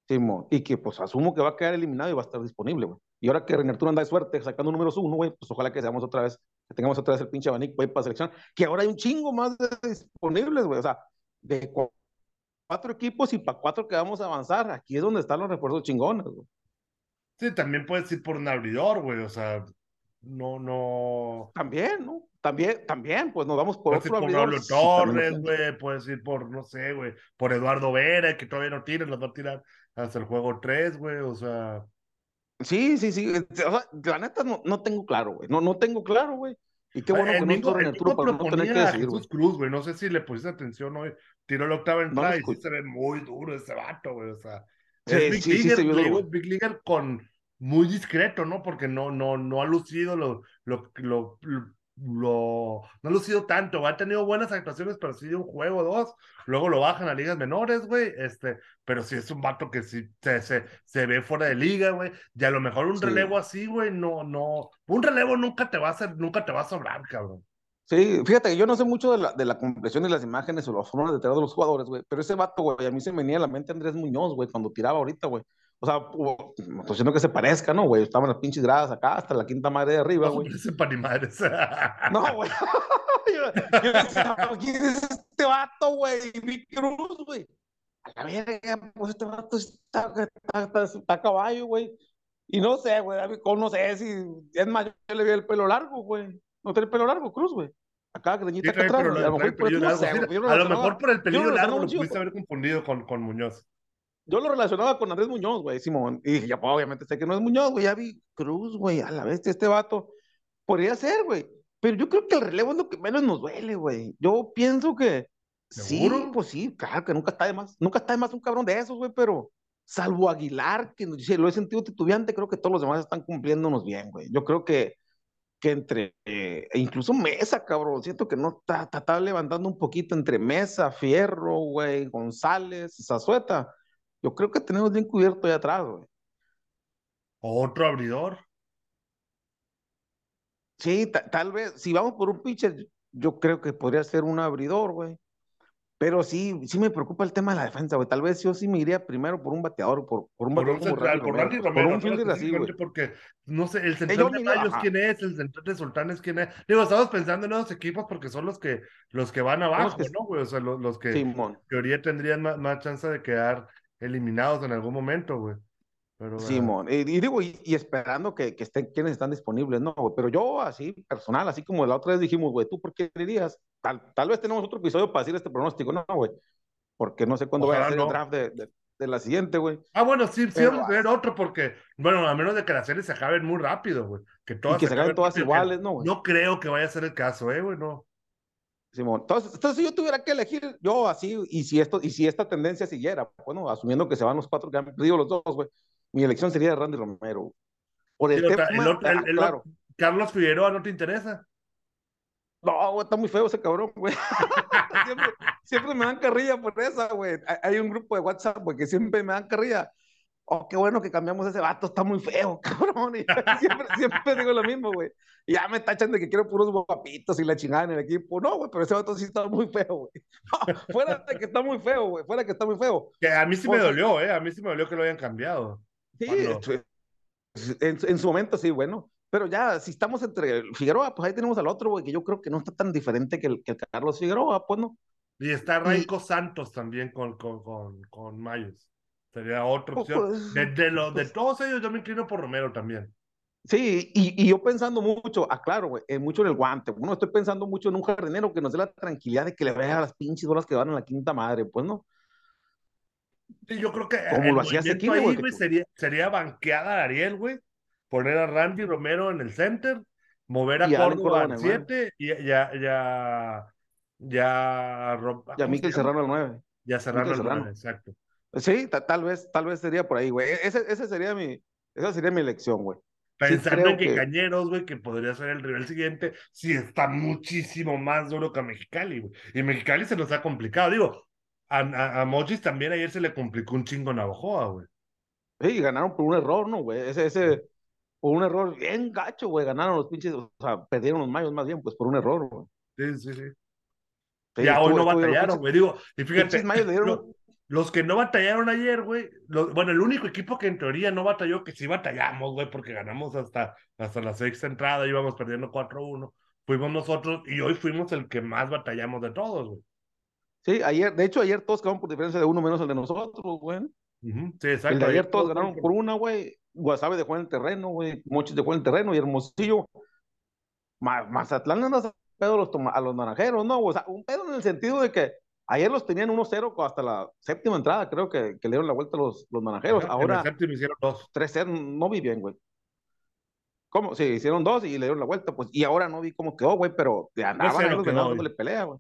S2: Simón, y que pues asumo que va a quedar eliminado y va a estar disponible, güey. Y ahora que René Arturo anda de suerte sacando números uno, güey, pues ojalá que seamos otra vez, que tengamos otra vez el pinche abanico güey, para selección, que ahora hay un chingo más de disponibles, güey. O sea, de cu- cuatro equipos y para cuatro que vamos a avanzar, aquí es donde están los refuerzos chingones, güey.
S3: Sí, también puedes ir por un abridor, güey, o sea, no, no...
S2: También, ¿no? También, también, pues nos vamos por
S3: Puedes ir por
S2: abridor. Sí,
S3: Torres,
S2: pienso.
S3: güey, puedes ir por, no sé, güey, por Eduardo Vera, que todavía no tira, los va a tirar hasta el juego 3, güey, o sea...
S2: Sí, sí, sí. O sea, la neta no, no tengo claro, güey. No, no tengo claro, güey. Y qué bueno que no estuvo René
S3: el Mingo
S2: para no tener que decidir.
S3: Jesús Cruz, güey, no sé si le pusiste atención hoy, tiró la octava entrada y sí se ve muy duro ese vato, güey, o sea...
S2: Sí,
S3: es Big
S2: sí, sí
S3: digo
S2: güey.
S3: Big Leaguer con muy discreto, ¿no? Porque no, no, no ha lucido lo, lo, lo, lo- no ha lucido tanto, ha tenido buenas actuaciones, pero sí de un juego o dos, luego lo bajan a ligas menores, güey, este, pero sí es un vato que sí se, se, se ve fuera de liga, güey, y a lo mejor un
S2: Sí.
S3: relevo así, güey, no, no, un relevo nunca te va a hacer, nunca te va a sobrar, cabrón.
S2: Sí, fíjate que yo no sé mucho de la, de la compresión de las imágenes o las formas de tirar de los jugadores, güey, pero ese vato, güey, a mí se me venía a la mente Andrés Muñoz, güey, cuando tiraba ahorita, güey. O sea, no estoy diciendo que se parezca, ¿no, güey? Estaban las pinches gradas acá hasta la quinta madre de arriba, güey. No, güey. yo, yo decía, ¿quién es este vato, güey? Mi Cruz, güey. A la verga, pues este vato está, está, está- está a caballo, güey. Y no sé, güey, no sé si. Es más, yo le vi el pelo largo, güey. No tiene el pelo largo, Cruz, güey. Acá,
S3: Sí,
S2: greñita acá
S3: trae
S2: atrás. A lo mejor por eso no
S3: largo.
S2: sé,
S3: Sí,
S2: güey. Yo lo
S3: A lo
S2: relacionaba-
S3: mejor por el pelillo
S2: yo lo
S3: largo
S2: relacionaba
S3: lo
S2: un chingo
S3: pudiste haber confundido con, con Muñoz.
S2: Yo lo relacionaba con Andrés Muñoz, güey, Simón. Y dije, ya, pues, obviamente sé que no es Muñoz, güey. Ya vi Cruz, güey, a la vez este vato. Podría ser, güey. Pero yo creo que el relevo es lo que menos nos duele, güey. Yo pienso que sí,
S3: ¿Seguro?
S2: pues sí, claro que nunca está de más. Nunca está de más un cabrón de esos, güey, pero salvo Aguilar, que sí, lo he sentido titubeante, creo que todos los demás están cumpliéndonos bien, güey. Yo creo que, que entre, eh, incluso Mesa, cabrón, siento que no está, está, está levantando un poquito entre Mesa, Fierro, güey, González, Zazueta. Yo creo que tenemos bien cubierto ahí atrás, güey.
S3: Otro abridor.
S2: Sí, ta- tal vez, si vamos por un pitcher, yo creo que podría ser un abridor, güey. Pero sí, sí me preocupa el tema de la defensa, güey. Tal vez yo sí me iría primero por un bateador, por, por un
S3: Por
S2: bateador
S3: un
S2: como
S3: central, por Randy Romero.
S2: por un fielder así, güey.
S3: Porque, no sé, el
S2: yo
S3: central de
S2: iría-
S3: Mayos,
S2: ajá.
S3: ¿quién es? El central de Sultanes, ¿quién es? Digo, estamos pensando en esos equipos porque son los que, los que van abajo,
S2: que-
S3: ¿no, güey? O sea, los, los que en teoría tendrían más, más chance de quedar eliminados en algún momento, güey. Pero, ah,
S2: Simón. Y, y digo, y, y esperando que, que estén quienes están disponibles, ¿no? güey? Pero yo, así, personal, así como la otra vez dijimos, güey, ¿tú por qué dirías? Tal, tal vez tenemos otro episodio para decir este pronóstico, ¿no, güey? Porque no sé cuándo vaya a ser
S3: no.
S2: el draft de, de, de la siguiente, güey.
S3: Ah, bueno, sí, sí vamos a tener otro porque, bueno, a menos de que las series se acaben muy rápido, güey. Que todas
S2: que se acaben todas
S3: rápido, que
S2: iguales, ¿no, güey?
S3: No creo que vaya a ser el caso, eh, güey, no.
S2: Simón. Entonces, entonces, si yo tuviera que elegir, yo así, y si, esto, y si esta tendencia siguiera, bueno, asumiendo que se van los cuatro que han perdido los dos, güey, mi elección sería Randy Romero. Por el
S3: Sí, o sea,
S2: tema,
S3: el otro- el- el
S2: claro.
S3: Carlos Figueroa, ¿no te interesa?
S2: No, güey, está muy feo ese cabrón, güey. siempre, siempre me dan carrilla por esa, güey. Hay un grupo de WhatsApp, güey, que siempre me dan carrilla. Oh, qué bueno que cambiamos ese vato, está muy feo, cabrón. Y siempre, siempre digo lo mismo, güey. Y ya me tachan de que quiero puros guapitos y la chingada en el equipo. No, güey, pero ese vato sí está muy feo, güey. No, fuera de que está muy feo, güey. Fuera de que está muy feo.
S3: Que a mí sí me
S2: O sea-
S3: dolió, eh. A mí sí me dolió que lo hayan cambiado.
S2: Sí, en, en su momento sí, bueno. Pero ya, si estamos entre Figueroa, pues ahí tenemos al otro, güey, que yo creo que no está tan diferente que el, que el Carlos Figueroa, pues no.
S3: Y está Raico Santos también con, con, con, con Mayos. Sería otra opción. De, de, lo- de todos ellos, yo me inclino por Romero también.
S2: Sí, y, y yo pensando mucho, aclaro, güey, eh, mucho en el guante. Uno, estoy pensando mucho en un jardinero que nos dé la tranquilidad de que le vea las pinches bolas que van a la quinta madre, pues no.
S3: Sí, yo creo que
S2: Como
S3: el
S2: lo hacía güey,
S3: ahí,
S2: que
S3: güey, sería, sería banqueada a Ariel, güey. Poner a Randy Romero en el center, mover a
S2: Y
S3: Córdoba al
S2: en el nueve.
S3: 7 y ya, ya, ya, Ro-
S2: Y a
S3: ¿cómo se
S2: Miquel? Serrano al 9.
S3: Ya
S2: Serrano.
S3: nueve, exacto.
S2: Sí, ta- tal vez, tal vez sería por ahí, güey. E, Ese, ese sería mi, esa sería mi elección, güey. Sí
S3: Pensando en que,
S2: que-
S3: Cañeros, güey, que podría ser el rival siguiente, sí está muchísimo más duro que a Mexicali, güey. Y Mexicali se nos ha complicado. Digo, a, a, a Mochis también ayer se le complicó un chingo Navajoa, güey.
S2: Sí, ganaron por un error, ¿no, güey? Ese, ese, por un error bien gacho, güey. Ganaron los pinches, o sea, perdieron los mayos más bien, pues por un error, güey.
S3: Sí, sí, sí.
S2: Sí,
S3: ya hoy no
S2: los
S3: batallaron, güey. Digo, y fíjate,
S2: pinches mayos le dieron
S3: los que no batallaron ayer, güey, los- bueno, el único equipo que en teoría no batalló, que sí batallamos, güey, porque ganamos hasta, hasta la sexta entrada, íbamos perdiendo 4-1, fuimos nosotros y hoy fuimos el que más batallamos de todos, güey.
S2: Sí, ayer, de hecho, ayer todos quedaron por diferencia de uno menos el de nosotros, güey.
S3: Sí, exacto.
S2: El de ayer todos ganaron por una, güey. Guasave dejó en el terreno, güey. Mochis dejó en el terreno y Hermosillo. Ma- Mazatlán a los, a los naranjeros, ¿no? O sea, un pedo en el sentido de que ayer los tenían 1-0 hasta la séptima entrada, creo que, que le dieron la vuelta a los, los naranjeros.
S3: Ajá, en
S2: Ahora
S3: el séptimo hicieron dos.
S2: 3-0 no vi bien, güey. ¿Cómo? Sí, hicieron dos y le dieron la vuelta, pues. Y ahora no vi cómo quedó, güey, pero andaban
S3: 3-0
S2: ahí los venados dándole pelea, güey.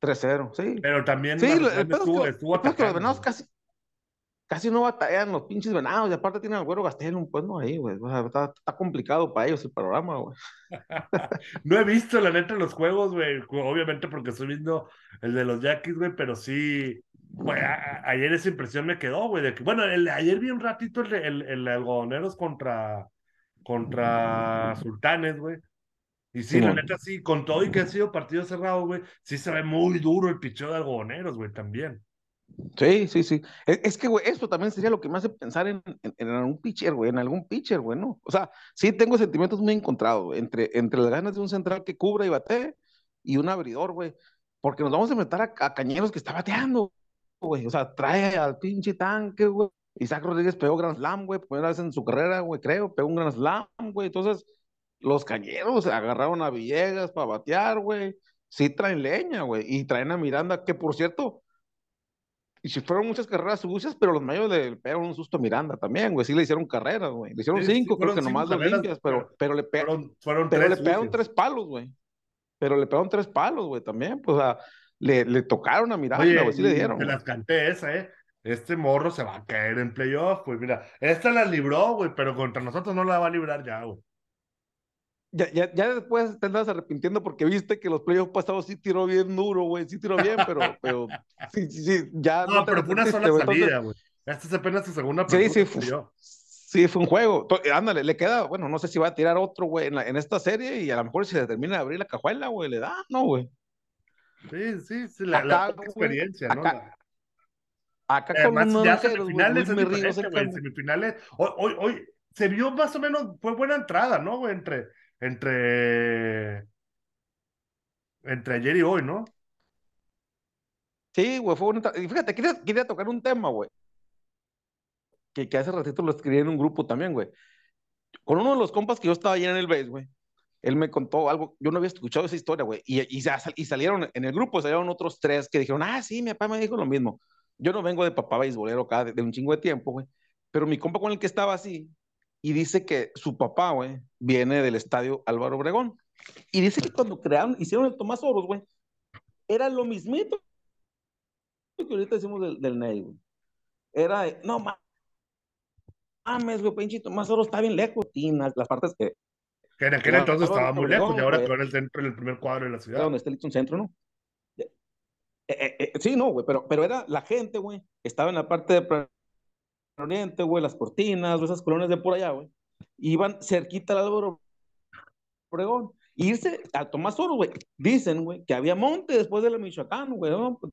S2: 3-0, sí.
S3: Pero también
S2: Sí,
S3: Mazatlán
S2: el pedo es que,
S3: estuvo, estuvo
S2: el que los venados casi, casi no batallan los pinches venados, y aparte tienen al güero Gastelum, pues no ahí, güey. O sea, está, está complicado para ellos el panorama, güey.
S3: No he visto la neta los juegos, güey. Obviamente porque estoy viendo el de los Yaquis, güey, pero sí. güey, ayer esa impresión me quedó, güey. De que, bueno, el, ayer vi un ratito el, de- el, el algodoneros contra, contra Sultanes, güey. Y sí, la neta, sí, con todo y que ha sido partido cerrado, güey, sí se ve muy duro el picheo de algodoneros, güey, también.
S2: Sí, sí, sí. Es, es que, güey, esto también sería lo que me hace pensar en, en, en algún pitcher, güey, en algún pitcher, güey, ¿no? O sea, sí tengo sentimientos muy encontrados, entre, entre las ganas de un central que cubra y batee y un abridor, güey, porque nos vamos a enfrentar a, a Cañeros que está bateando, güey, o sea, trae al pinche tanque, güey. Isaac Rodríguez pegó Grand Slam, güey, primera vez en su carrera, güey, creo, pegó un Grand Slam, güey, entonces los Cañeros agarraron a Villegas para batear, güey, sí traen leña, güey, y traen a Miranda, que por cierto y si fueron muchas carreras sucias, pero los mayos le pegaron un susto a Miranda también, güey. Sí le hicieron carreras, güey. Le hicieron
S3: Sí, sí,
S2: cinco, creo que nomás
S3: cinco
S2: dos
S3: carreras,
S2: limpias, pero, pero le, pe-
S3: Fueron, fueron
S2: pero
S3: tres
S2: le pegaron tres palos, güey. Pero le pegaron tres palos, güey, también. Pues, o sea, le, le tocaron a Miranda,
S3: Oye,
S2: güey. Sí le dieron.
S3: te las canté esa, ¿eh? Este morro se va a caer en playoff, güey. Mira, esta la libró, güey, pero contra nosotros no la va a librar ya, güey.
S2: Ya, ya, ya después te andas arrepintiendo porque viste que los playoffs pasados sí tiró bien duro, güey. Sí tiró bien, pero, pero sí, sí, sí, ya
S3: No,
S2: te
S3: pero fue una sola salida, güey. Esta es apenas su segunda
S2: Sí, sí,
S3: que
S2: fu-
S3: dio.
S2: Sí, fue un juego. To- Ándale, le queda, bueno, no sé si va a tirar otro, güey, en, la- en esta serie y a lo mejor si se termina de abrir la cajuela, güey, le da, no, güey.
S3: Sí, sí, sí, la, la
S2: Acá, güey,
S3: experiencia, ¿no?
S2: acá-
S3: La-
S2: Acá con
S3: Además, ya semifinales
S2: Luis
S3: es. Semifinales. Hoy, hoy, hoy se vio más o menos, fue buena entrada, ¿no, güey? Entre, entre, entre ayer y hoy, ¿no?
S2: Sí, güey, fue. Y fíjate, quería, quería tocar un tema, güey, que, que hace ratito lo escribí en un grupo también, güey. Con uno de los compas que yo estaba allá en el base, güey, él me contó algo, yo no había escuchado esa historia, güey, y, y, y salieron, en el grupo salieron otros tres que dijeron, ah, sí, mi papá me dijo lo mismo. Yo no vengo de papá beisbolero acá de, de un chingo de tiempo, güey, pero mi compa con el que estaba así, y dice que su papá, güey, viene del estadio Álvaro Obregón, y dice que cuando crearon, hicieron el Tomás Oros, güey, era lo mismito que ahorita decimos del, del Ney, güey. Era, de, no ma- mames, güey, pinche Tomás Oros está bien lejos, y las, partes que,
S3: Que en aquel entonces estaba muy lejos y ahora quedó en el centro, en el primer cuadro de la
S2: era
S3: ciudad.
S2: donde está el Centro, ¿no? Eh, eh, eh, sí, no, güey, pero, pero era la gente, güey, estaba en la parte de Oriente, güey, las cortinas, esas colonias de por allá, güey, iban cerquita al Álvaro Obregón, y irse a Tomás Oro, güey, dicen, güey, que había monte después de la Michoacán, güey, ¿no?
S3: Ujú.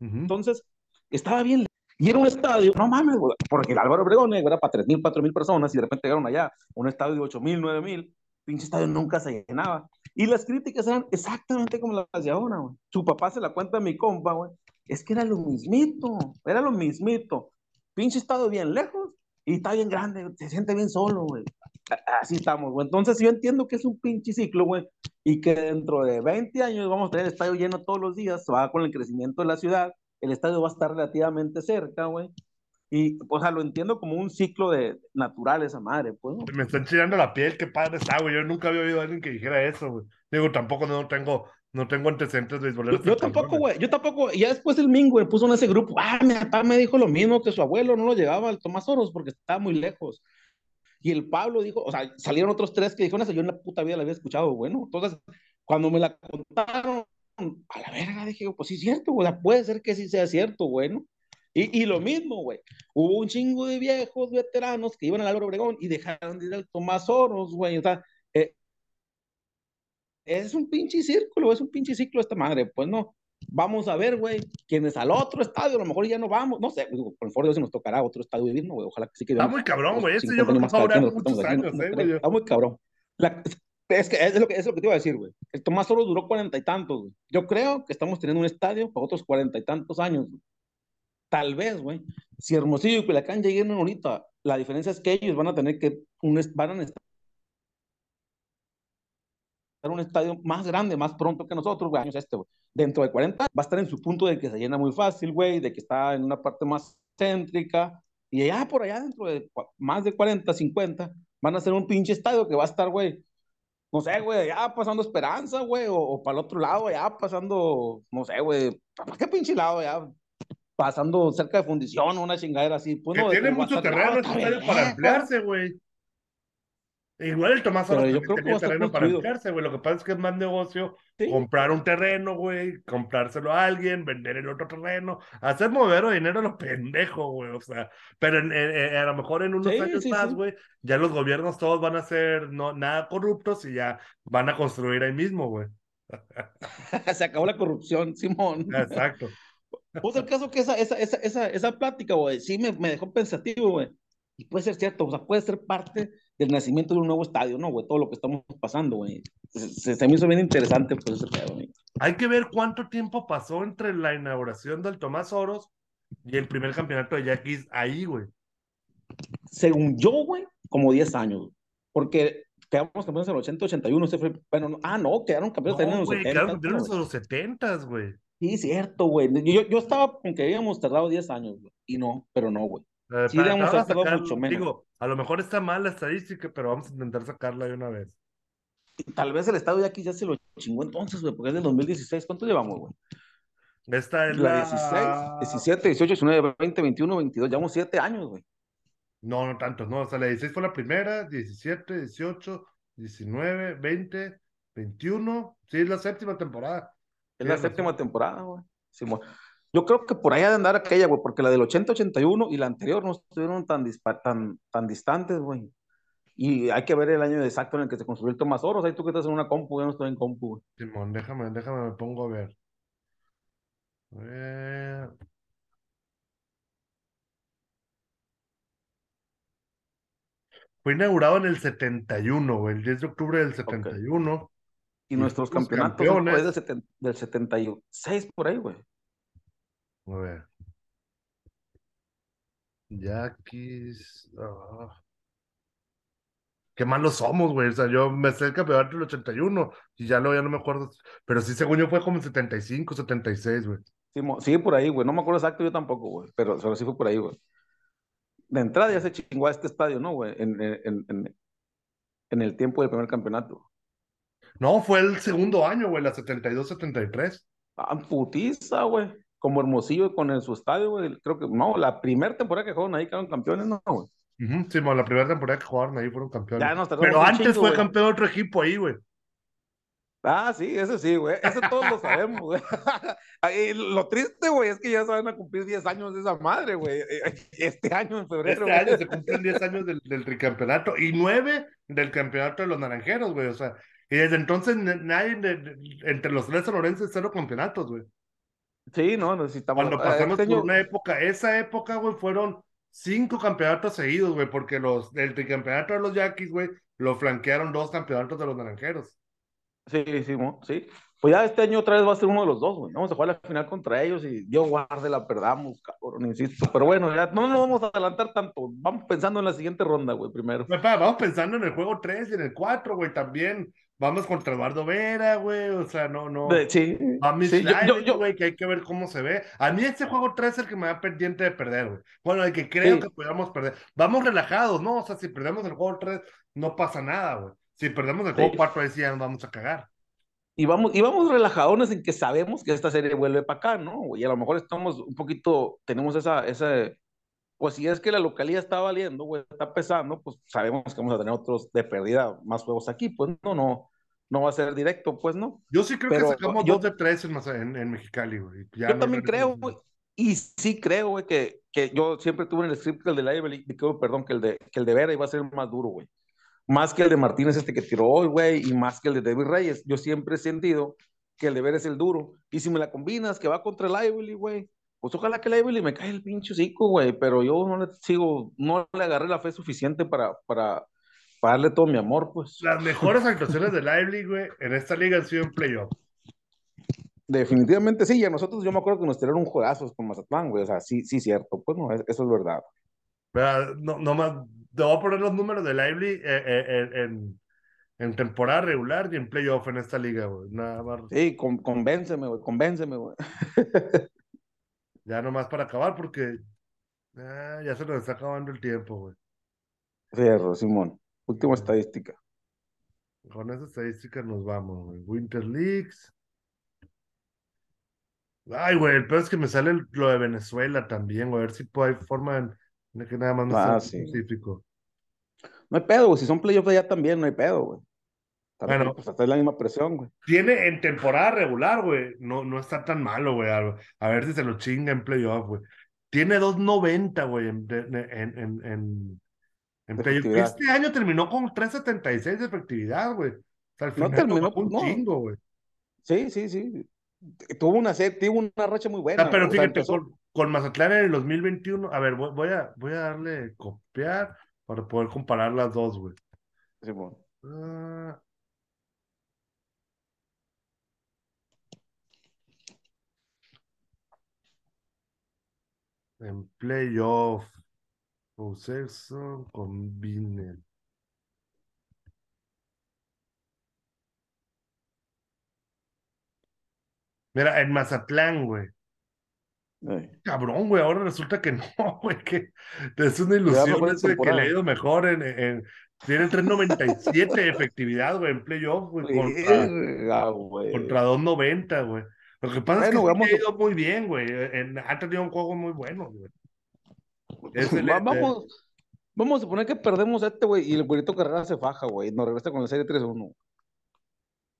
S2: Entonces, estaba bien. Y era un estadio, no mames, güey, porque el Álvaro Obregón güey, era para 3.000, 4.000 personas y de repente llegaron allá, un estadio de 8.000, 9.000, pinche estadio nunca se llenaba. Y las críticas eran exactamente como las de ahora, güey. Su papá se la cuenta a mi compa, güey. Es que era lo mismito, era lo mismito. Pinche estadio bien lejos y está bien grande, se siente bien solo, güey. Así estamos, güey. Entonces yo entiendo que es un pinche ciclo, güey, y que dentro de 20 años vamos a tener el estadio lleno todos los días, va con el crecimiento de la ciudad, el estadio va a estar relativamente cerca, güey. Y, o sea, lo entiendo como un ciclo de natural esa madre, pues.
S3: Me están chillando la piel, qué padre está, güey. Yo nunca había oído a alguien que dijera eso, güey. Digo, tampoco no tengo, no tengo antecedentes beisboleros.
S2: Yo, yo tampoco, güey, yo tampoco, y ya después el Mingo me puso en ese grupo, ah, mi papá me dijo lo mismo que su abuelo no lo llevaba al Tomás Oros porque estaba muy lejos. Y el Pablo dijo, o sea, salieron otros tres que dijeron eso, yo en la puta vida la había escuchado, bueno, entonces, cuando me la contaron, a la verga, dije, pues sí es cierto, güey, puede ser que sí sea cierto, bueno. Y, y lo mismo, güey, hubo un chingo de viejos veteranos que iban al Álvaro Obregón y dejaron de ir al Tomás Oros, güey, o sea, es un pinche círculo, es un pinche ciclo esta madre, pues no. Vamos a ver, güey, quienes al otro estadio, a lo mejor ya no vamos, no sé, digo, por favor, Dios, si nos tocará otro estadio vivir, ¿no, güey? Ojalá que sí que
S3: Está muy cabrón, güey. Este
S2: 50
S3: yo creo que va a durar muchos
S2: aquí,
S3: años,
S2: ¿no?
S3: eh.
S2: Está muy cabrón. La- es que es lo que es lo que te iba a decir, güey. El Tomás Oro duró cuarenta y tantos, güey. Yo creo que estamos teniendo un estadio para otros cuarenta y tantos años, güey. Tal vez, güey. Si Hermosillo y Culiacán lleguen ahorita, la diferencia es que ellos van a tener que un, van a necesitar un estadio más grande, más pronto que nosotros, güey, años este, güey. Dentro de 40 va a estar en su punto de que se llena muy fácil, güey, de que está en una parte más céntrica, y allá por allá, dentro de más de 40, 50, van a hacer un pinche estadio que va a estar, güey, no sé, güey, allá pasando Esperanza, güey, o, o para el otro lado, allá pasando, no sé, güey, ¿para qué pinche lado, allá? Pasando cerca de fundición o una chingadera así, pues
S3: Que
S2: no,
S3: tiene mucho terreno para ampliarse, güey. Igual el Tomás
S2: Pero
S3: Oro
S2: yo creo
S3: tenía terreno para ampliarse, güey. Lo que pasa es que es más negocio
S2: Sí.
S3: comprar un terreno, güey, comprárselo a alguien, vender el otro terreno, hacer mover dinero a los pendejos, güey. O sea, pero en- en- en- a lo mejor en unos
S2: Sí,
S3: años
S2: sí,
S3: más, güey, ya los gobiernos todos van a ser no, nada corruptos y ya van a construir ahí mismo, güey.
S2: Se acabó la corrupción, Simón.
S3: Exacto.
S2: Pues el caso que esa, esa, esa, esa, esa plática, güey, sí me, me dejó pensativo, güey. Y puede ser cierto, o sea, puede ser parte del nacimiento de un nuevo estadio, ¿no, güey? Todo lo que estamos pasando, güey. Se, se, se me hizo bien interesante, pues.
S3: Hay que ver cuánto tiempo pasó entre la inauguración del Tomás Oros y el primer campeonato de Yaquis ahí, güey.
S2: Según yo, güey, como 10 años. güey. Porque quedamos campeones en el 80, 81, ese fue, bueno, no, ah, no, quedaron campeones también en
S3: No,
S2: los
S3: güey,
S2: 70.
S3: quedaron
S2: ¿no,
S3: campeones en los setentas, güey.
S2: Sí, cierto, güey. Yo, yo estaba con que habíamos tardado 10 años, güey. Y no, pero no, güey.
S3: Eh,
S2: Sí,
S3: pa-
S2: debemos
S3: vamos a sacar-
S2: mucho menos.
S3: Digo, a lo mejor está mal la estadística, pero vamos a intentar sacarla de una vez.
S2: Tal vez el estadio de aquí ya se lo chingó entonces, güey, porque es del 2016. ¿Cuánto llevamos, güey?
S3: Esta es
S2: La
S3: la...
S2: 16, 17, 18, 19, 20, 21, 22. Llevamos 7 años, güey.
S3: No, no tantos, no. O sea, la 16 fue la primera, 17, 18, 19, 20, 21. Sí, es la séptima temporada.
S2: Es la séptima
S3: razón.
S2: temporada, güey. Simón. Yo creo que por ahí ha de andar aquella, güey, porque la del 80-81 y la anterior no estuvieron tan, tan, tan distantes, güey. Y hay que ver el año exacto en el que se construyó el Tomás Oros. Ahí tú que estás en una compu, yo no estoy en compu, güey.
S3: Simón, déjame, déjame, me pongo a ver. A ver. Fue inaugurado en el 71, güey, el 10 de octubre del 71.
S2: Y
S3: Y
S2: nuestros campeonatos son por ahí
S3: campeones.
S2: del, seten- del 76, por ahí, güey.
S3: A ver. Yaquis. ah. Qué malos somos, güey. O sea, yo me sé el campeonato del 81 y ya luego ya no me acuerdo. Pero sí, según yo fue como en 75, 76, güey.
S2: Simón, Sí, por ahí, güey. No me acuerdo exacto yo tampoco, güey. Pero, pero sí fue por ahí, güey. De entrada ya se chingó a este estadio, ¿no, güey? En, en, en, en el tiempo del primer campeonato.
S3: No, fue el segundo año, güey, la 72-73.
S2: Ah, putiza, güey. Como Hermosillo con el, su estadio, güey. Creo que, no, la primera temporada que jugaron ahí quedaron campeones, ¿no, güey?
S3: Sí, mo, la primera temporada que jugaron ahí fueron campeones.
S2: Ya tardamos
S3: Pero antes
S2: chingo,
S3: fue
S2: güey.
S3: campeón otro equipo ahí, güey.
S2: Ah, sí, eso sí, güey. Eso todos lo sabemos, güey. Y lo triste, güey, es que ya se van a cumplir 10 años de esa madre, güey. Este año, en febrero.
S3: Este año se cumplen 10 años del, del tricampeonato y 9 del campeonato de los naranjeros, güey. O sea, y desde entonces nadie, entre los tres Lorenzo, cero campeonatos, güey.
S2: Sí, no, necesitamos.
S3: Cuando
S2: eh,
S3: pasamos
S2: este año-
S3: por una época, esa época, güey, fueron cinco campeonatos seguidos, güey, porque los, el tricampeonato de los Yaquis, güey, lo flanquearon dos campeonatos de los naranjeros.
S2: Sí, sí, sí. Pues ya este año otra vez va a ser uno de los dos, güey. Vamos a jugar la final contra ellos y Dios guarde la perdamos, cabrón, insisto. Pero bueno, ya no nos vamos a adelantar tanto. Vamos pensando en la siguiente ronda, güey, primero.
S3: Güey, pa, vamos pensando en el juego 3 y en el 4, güey, también. Vamos contra Eduardo Vera, güey, o sea, no, no.
S2: Sí,
S3: A mí
S2: sí, yo, yo, yo-
S3: güey, que hay que ver cómo se ve. A mí este juego 3 es el que me da pendiente de perder, güey. Bueno, el que creo
S2: Sí.
S3: que podamos perder. Vamos relajados, ¿no? O sea, si perdemos el juego 3, no pasa nada, güey. Si perdemos el juego 4, ahí sí ya nos vamos a cagar.
S2: y vamos, y vamos relajadones en que sabemos que esta serie vuelve para acá, ¿no? Y a lo mejor estamos un poquito, tenemos esa, esa, pues si es que la localidad está valiendo, güey, está pesando, pues sabemos que vamos a tener otros de pérdida, más juegos aquí, pues no, no, no va a ser directo, pues no.
S3: Yo sí creo
S2: Pero
S3: que sacamos
S2: yo-
S3: dos de tres en, en, en Mexicali, güey. Ya
S2: Yo
S3: no
S2: también creo, güey, y sí creo, güey, que, que yo siempre tuve en el script que el de Lively, perdón, que el de, que el de Vera iba a ser más duro, güey. Más que el de Martínez este que tiró hoy, güey, y más que el de David Reyes. Yo siempre he sentido que el de Vera es el duro. Y si me la combinas, que va contra el Lively, güey, pues ojalá que el Lively me cae el pinche hocico, güey, pero yo no le sigo, no le agarré la fe suficiente para, para, para darle todo mi amor, pues.
S3: Las mejores actuaciones de Lively, güey, en esta liga han sido en playoff.
S2: Definitivamente sí, y a nosotros yo me acuerdo que nos tiraron un juegazo con Mazatlán, güey, o sea, sí, sí, cierto, pues no, es- eso es verdad.
S3: No, no más, te voy a poner los números de Lively eh, eh, eh, en, en temporada regular y en playoff en esta liga, güey. Nada más,
S2: Sí, con, convénceme, güey, convénceme, güey.
S3: ya nomás para acabar porque ah, ya se nos está acabando el tiempo, güey.
S2: Fierro, Simón. Última estadística.
S3: Con esa estadística nos vamos, güey. Winter Leagues. Ay, güey, el peor es que me sale el- lo de Venezuela también, güey. A ver si puede, hay forma en- de que nada más no
S2: Ah,
S3: sea
S2: sí.
S3: específico.
S2: No hay pedo, güey. Si son playoffs allá también, no hay pedo, güey. También,
S3: Bueno.
S2: pues hasta es la misma presión, güey.
S3: Tiene en temporada regular, güey. No, no está tan malo, güey. A, ver si se lo chinga en playoff, güey. Tiene 2.90, güey, en, en, en, en. Este año terminó con 3.76 de efectividad, güey. O sea, al
S2: No
S3: final
S2: terminó,
S3: bajó un
S2: no.
S3: chingo, güey.
S2: Sí, sí, sí. Tuvo una, tuvo una racha muy buena.
S3: sea, pero
S2: güey. O sea,
S3: fíjate, con, con Mazatlán en el 2021, a ver, voy, voy a, voy a darle copiar para poder comparar las dos, güey.
S2: Simón.
S3: Ah, en playoff, Possession combine. Mira, en Mazatlán, güey. Cabrón, güey, ahora resulta que no, güey, que es una ilusión ese que le ha ido mejor en, en tiene 3.97 de efectividad, güey, en playoff, güey, contra, contra 2.90, güey. Lo que pasa es que ha ido muy bien, güey. Ha tenido un juego muy bueno, güey. Es el-
S2: Va-
S3: el-
S2: vamos, vamos a suponer que perdemos a este, güey, y el güerito Carrera se faja, güey. Nos regresa con la serie 3-1.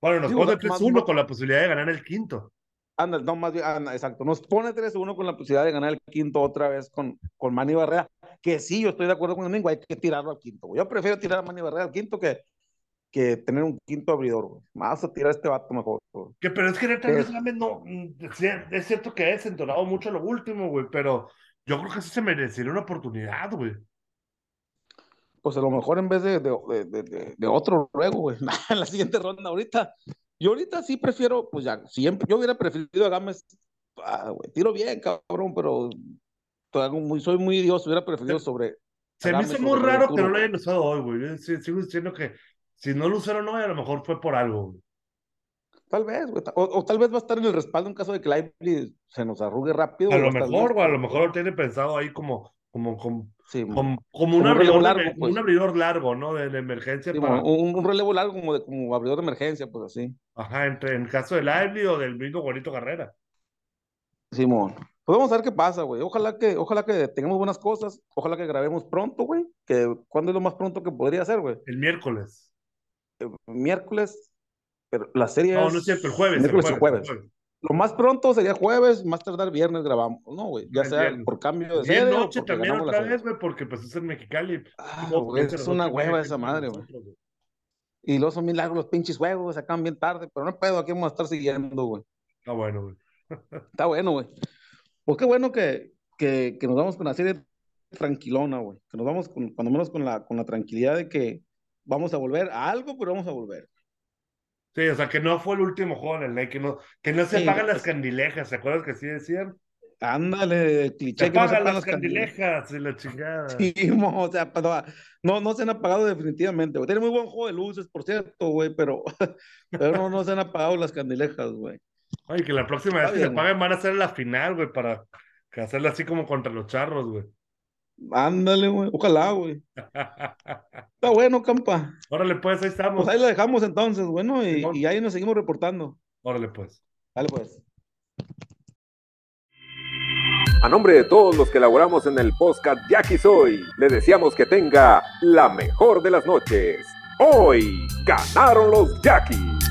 S3: bueno, nos
S2: digo,
S3: pone
S2: más-
S3: 3-1
S2: más-
S3: con la posibilidad de ganar el quinto.
S2: Anda, no, más bien, anda, exacto. Nos pone 3-1 con la posibilidad de ganar el quinto otra vez con, con Manny Barrera. Que sí, yo estoy de acuerdo con el Domingo, hay que tirarlo al quinto. güey. Yo prefiero tirar a Manny Barrera al quinto que, que tener un quinto abridor, güey. Más a tirar a este vato mejor, güey.
S3: Que, pero es que neta,
S2: Es-
S3: no, mm, es cierto que ha desentonado mucho lo último, güey, pero yo creo que sí se merecería una oportunidad, güey.
S2: Pues a lo mejor en vez de, de, de, de- otro luego, güey, en la siguiente ronda ahorita. Yo ahorita sí prefiero, pues ya, siempre, yo hubiera preferido a Gámez, ah, güey, tiro bien, cabrón, pero soy muy, soy muy idiota, hubiera preferido sobre.
S3: Se me hizo muy raro que no lo hayan usado hoy, güey. Sigo diciendo que si no lo usaron hoy, a lo mejor fue por algo, güey.
S2: Tal vez, güey, o, o tal vez va a estar en el respaldo en caso de que Lively se nos arrugue rápido.
S3: A lo mejor, o a lo mejor lo tiene pensado ahí como, como, como,
S2: Sí,
S3: como, como un
S2: un
S3: abridor,
S2: relevo
S3: de-
S2: largo,
S3: como
S2: pues.
S3: un abridor largo, ¿no? De, de emergencia
S2: sí,
S3: para,
S2: un, un relevo largo como, de, como abridor de emergencia, pues así.
S3: ajá, entre, en caso de Lively o del mismo Juanito Carrera.
S2: Simón. Pues vamos a ver qué pasa, güey. Ojalá que, ojalá que tengamos buenas cosas. Ojalá que grabemos pronto, güey. Que cuándo es lo más pronto que podría ser, güey.
S3: El miércoles.
S2: Miércoles. Pero la serie
S3: No,
S2: es
S3: no es cierto, el jueves. el
S2: Miércoles y
S3: el
S2: jueves. Lo más pronto sería jueves, más tardar viernes grabamos, ¿no, güey? Ya sea por cambio de serie
S3: noche
S2: porque
S3: también otra vez, güey, porque pues es en Mexicali.
S2: Ah,
S3: No, porque
S2: es una hueva esa madre, güey. Y luego son bien largos los pinches juegos, se acaban bien tarde, pero no pedo, aquí vamos a estar siguiendo, güey.
S3: Está bueno, güey.
S2: Está bueno, güey. Pues qué bueno que, que, que nos vamos con la serie tranquilona, güey. Que nos vamos con, cuando menos con la, con la tranquilidad de que vamos a volver a algo, pero vamos a volver.
S3: Sí, o sea, que no fue el último juego en el Nike, que no, que no se
S2: Sí,
S3: apagan las candilejas, ¿se acuerdas que sí decían?
S2: Ándale,
S3: Se
S2: cliché que no se
S3: apagan las
S2: candilejas.
S3: candilejas y la chingada.
S2: Sí, mo, o sea, pero, no, no se han apagado definitivamente, güey. Tiene muy buen juego de luces, por cierto, güey, pero, pero no, no se han apagado las candilejas, güey.
S3: Ay, que la próxima vez que se apaguen van a hacer la final, güey, para que hacerla así como contra los charros, güey.
S2: Ándale, güey. Ojalá, güey. Está bueno, campa.
S3: Órale, pues, ahí estamos.
S2: Pues ahí lo dejamos entonces, bueno, y, ahí nos seguimos reportando.
S3: Órale, pues.
S2: Dale, pues.
S4: A nombre de todos los que elaboramos en el podcast de Aquí Soy, le deseamos que tenga la mejor de las noches. Hoy ganaron los Yaquis.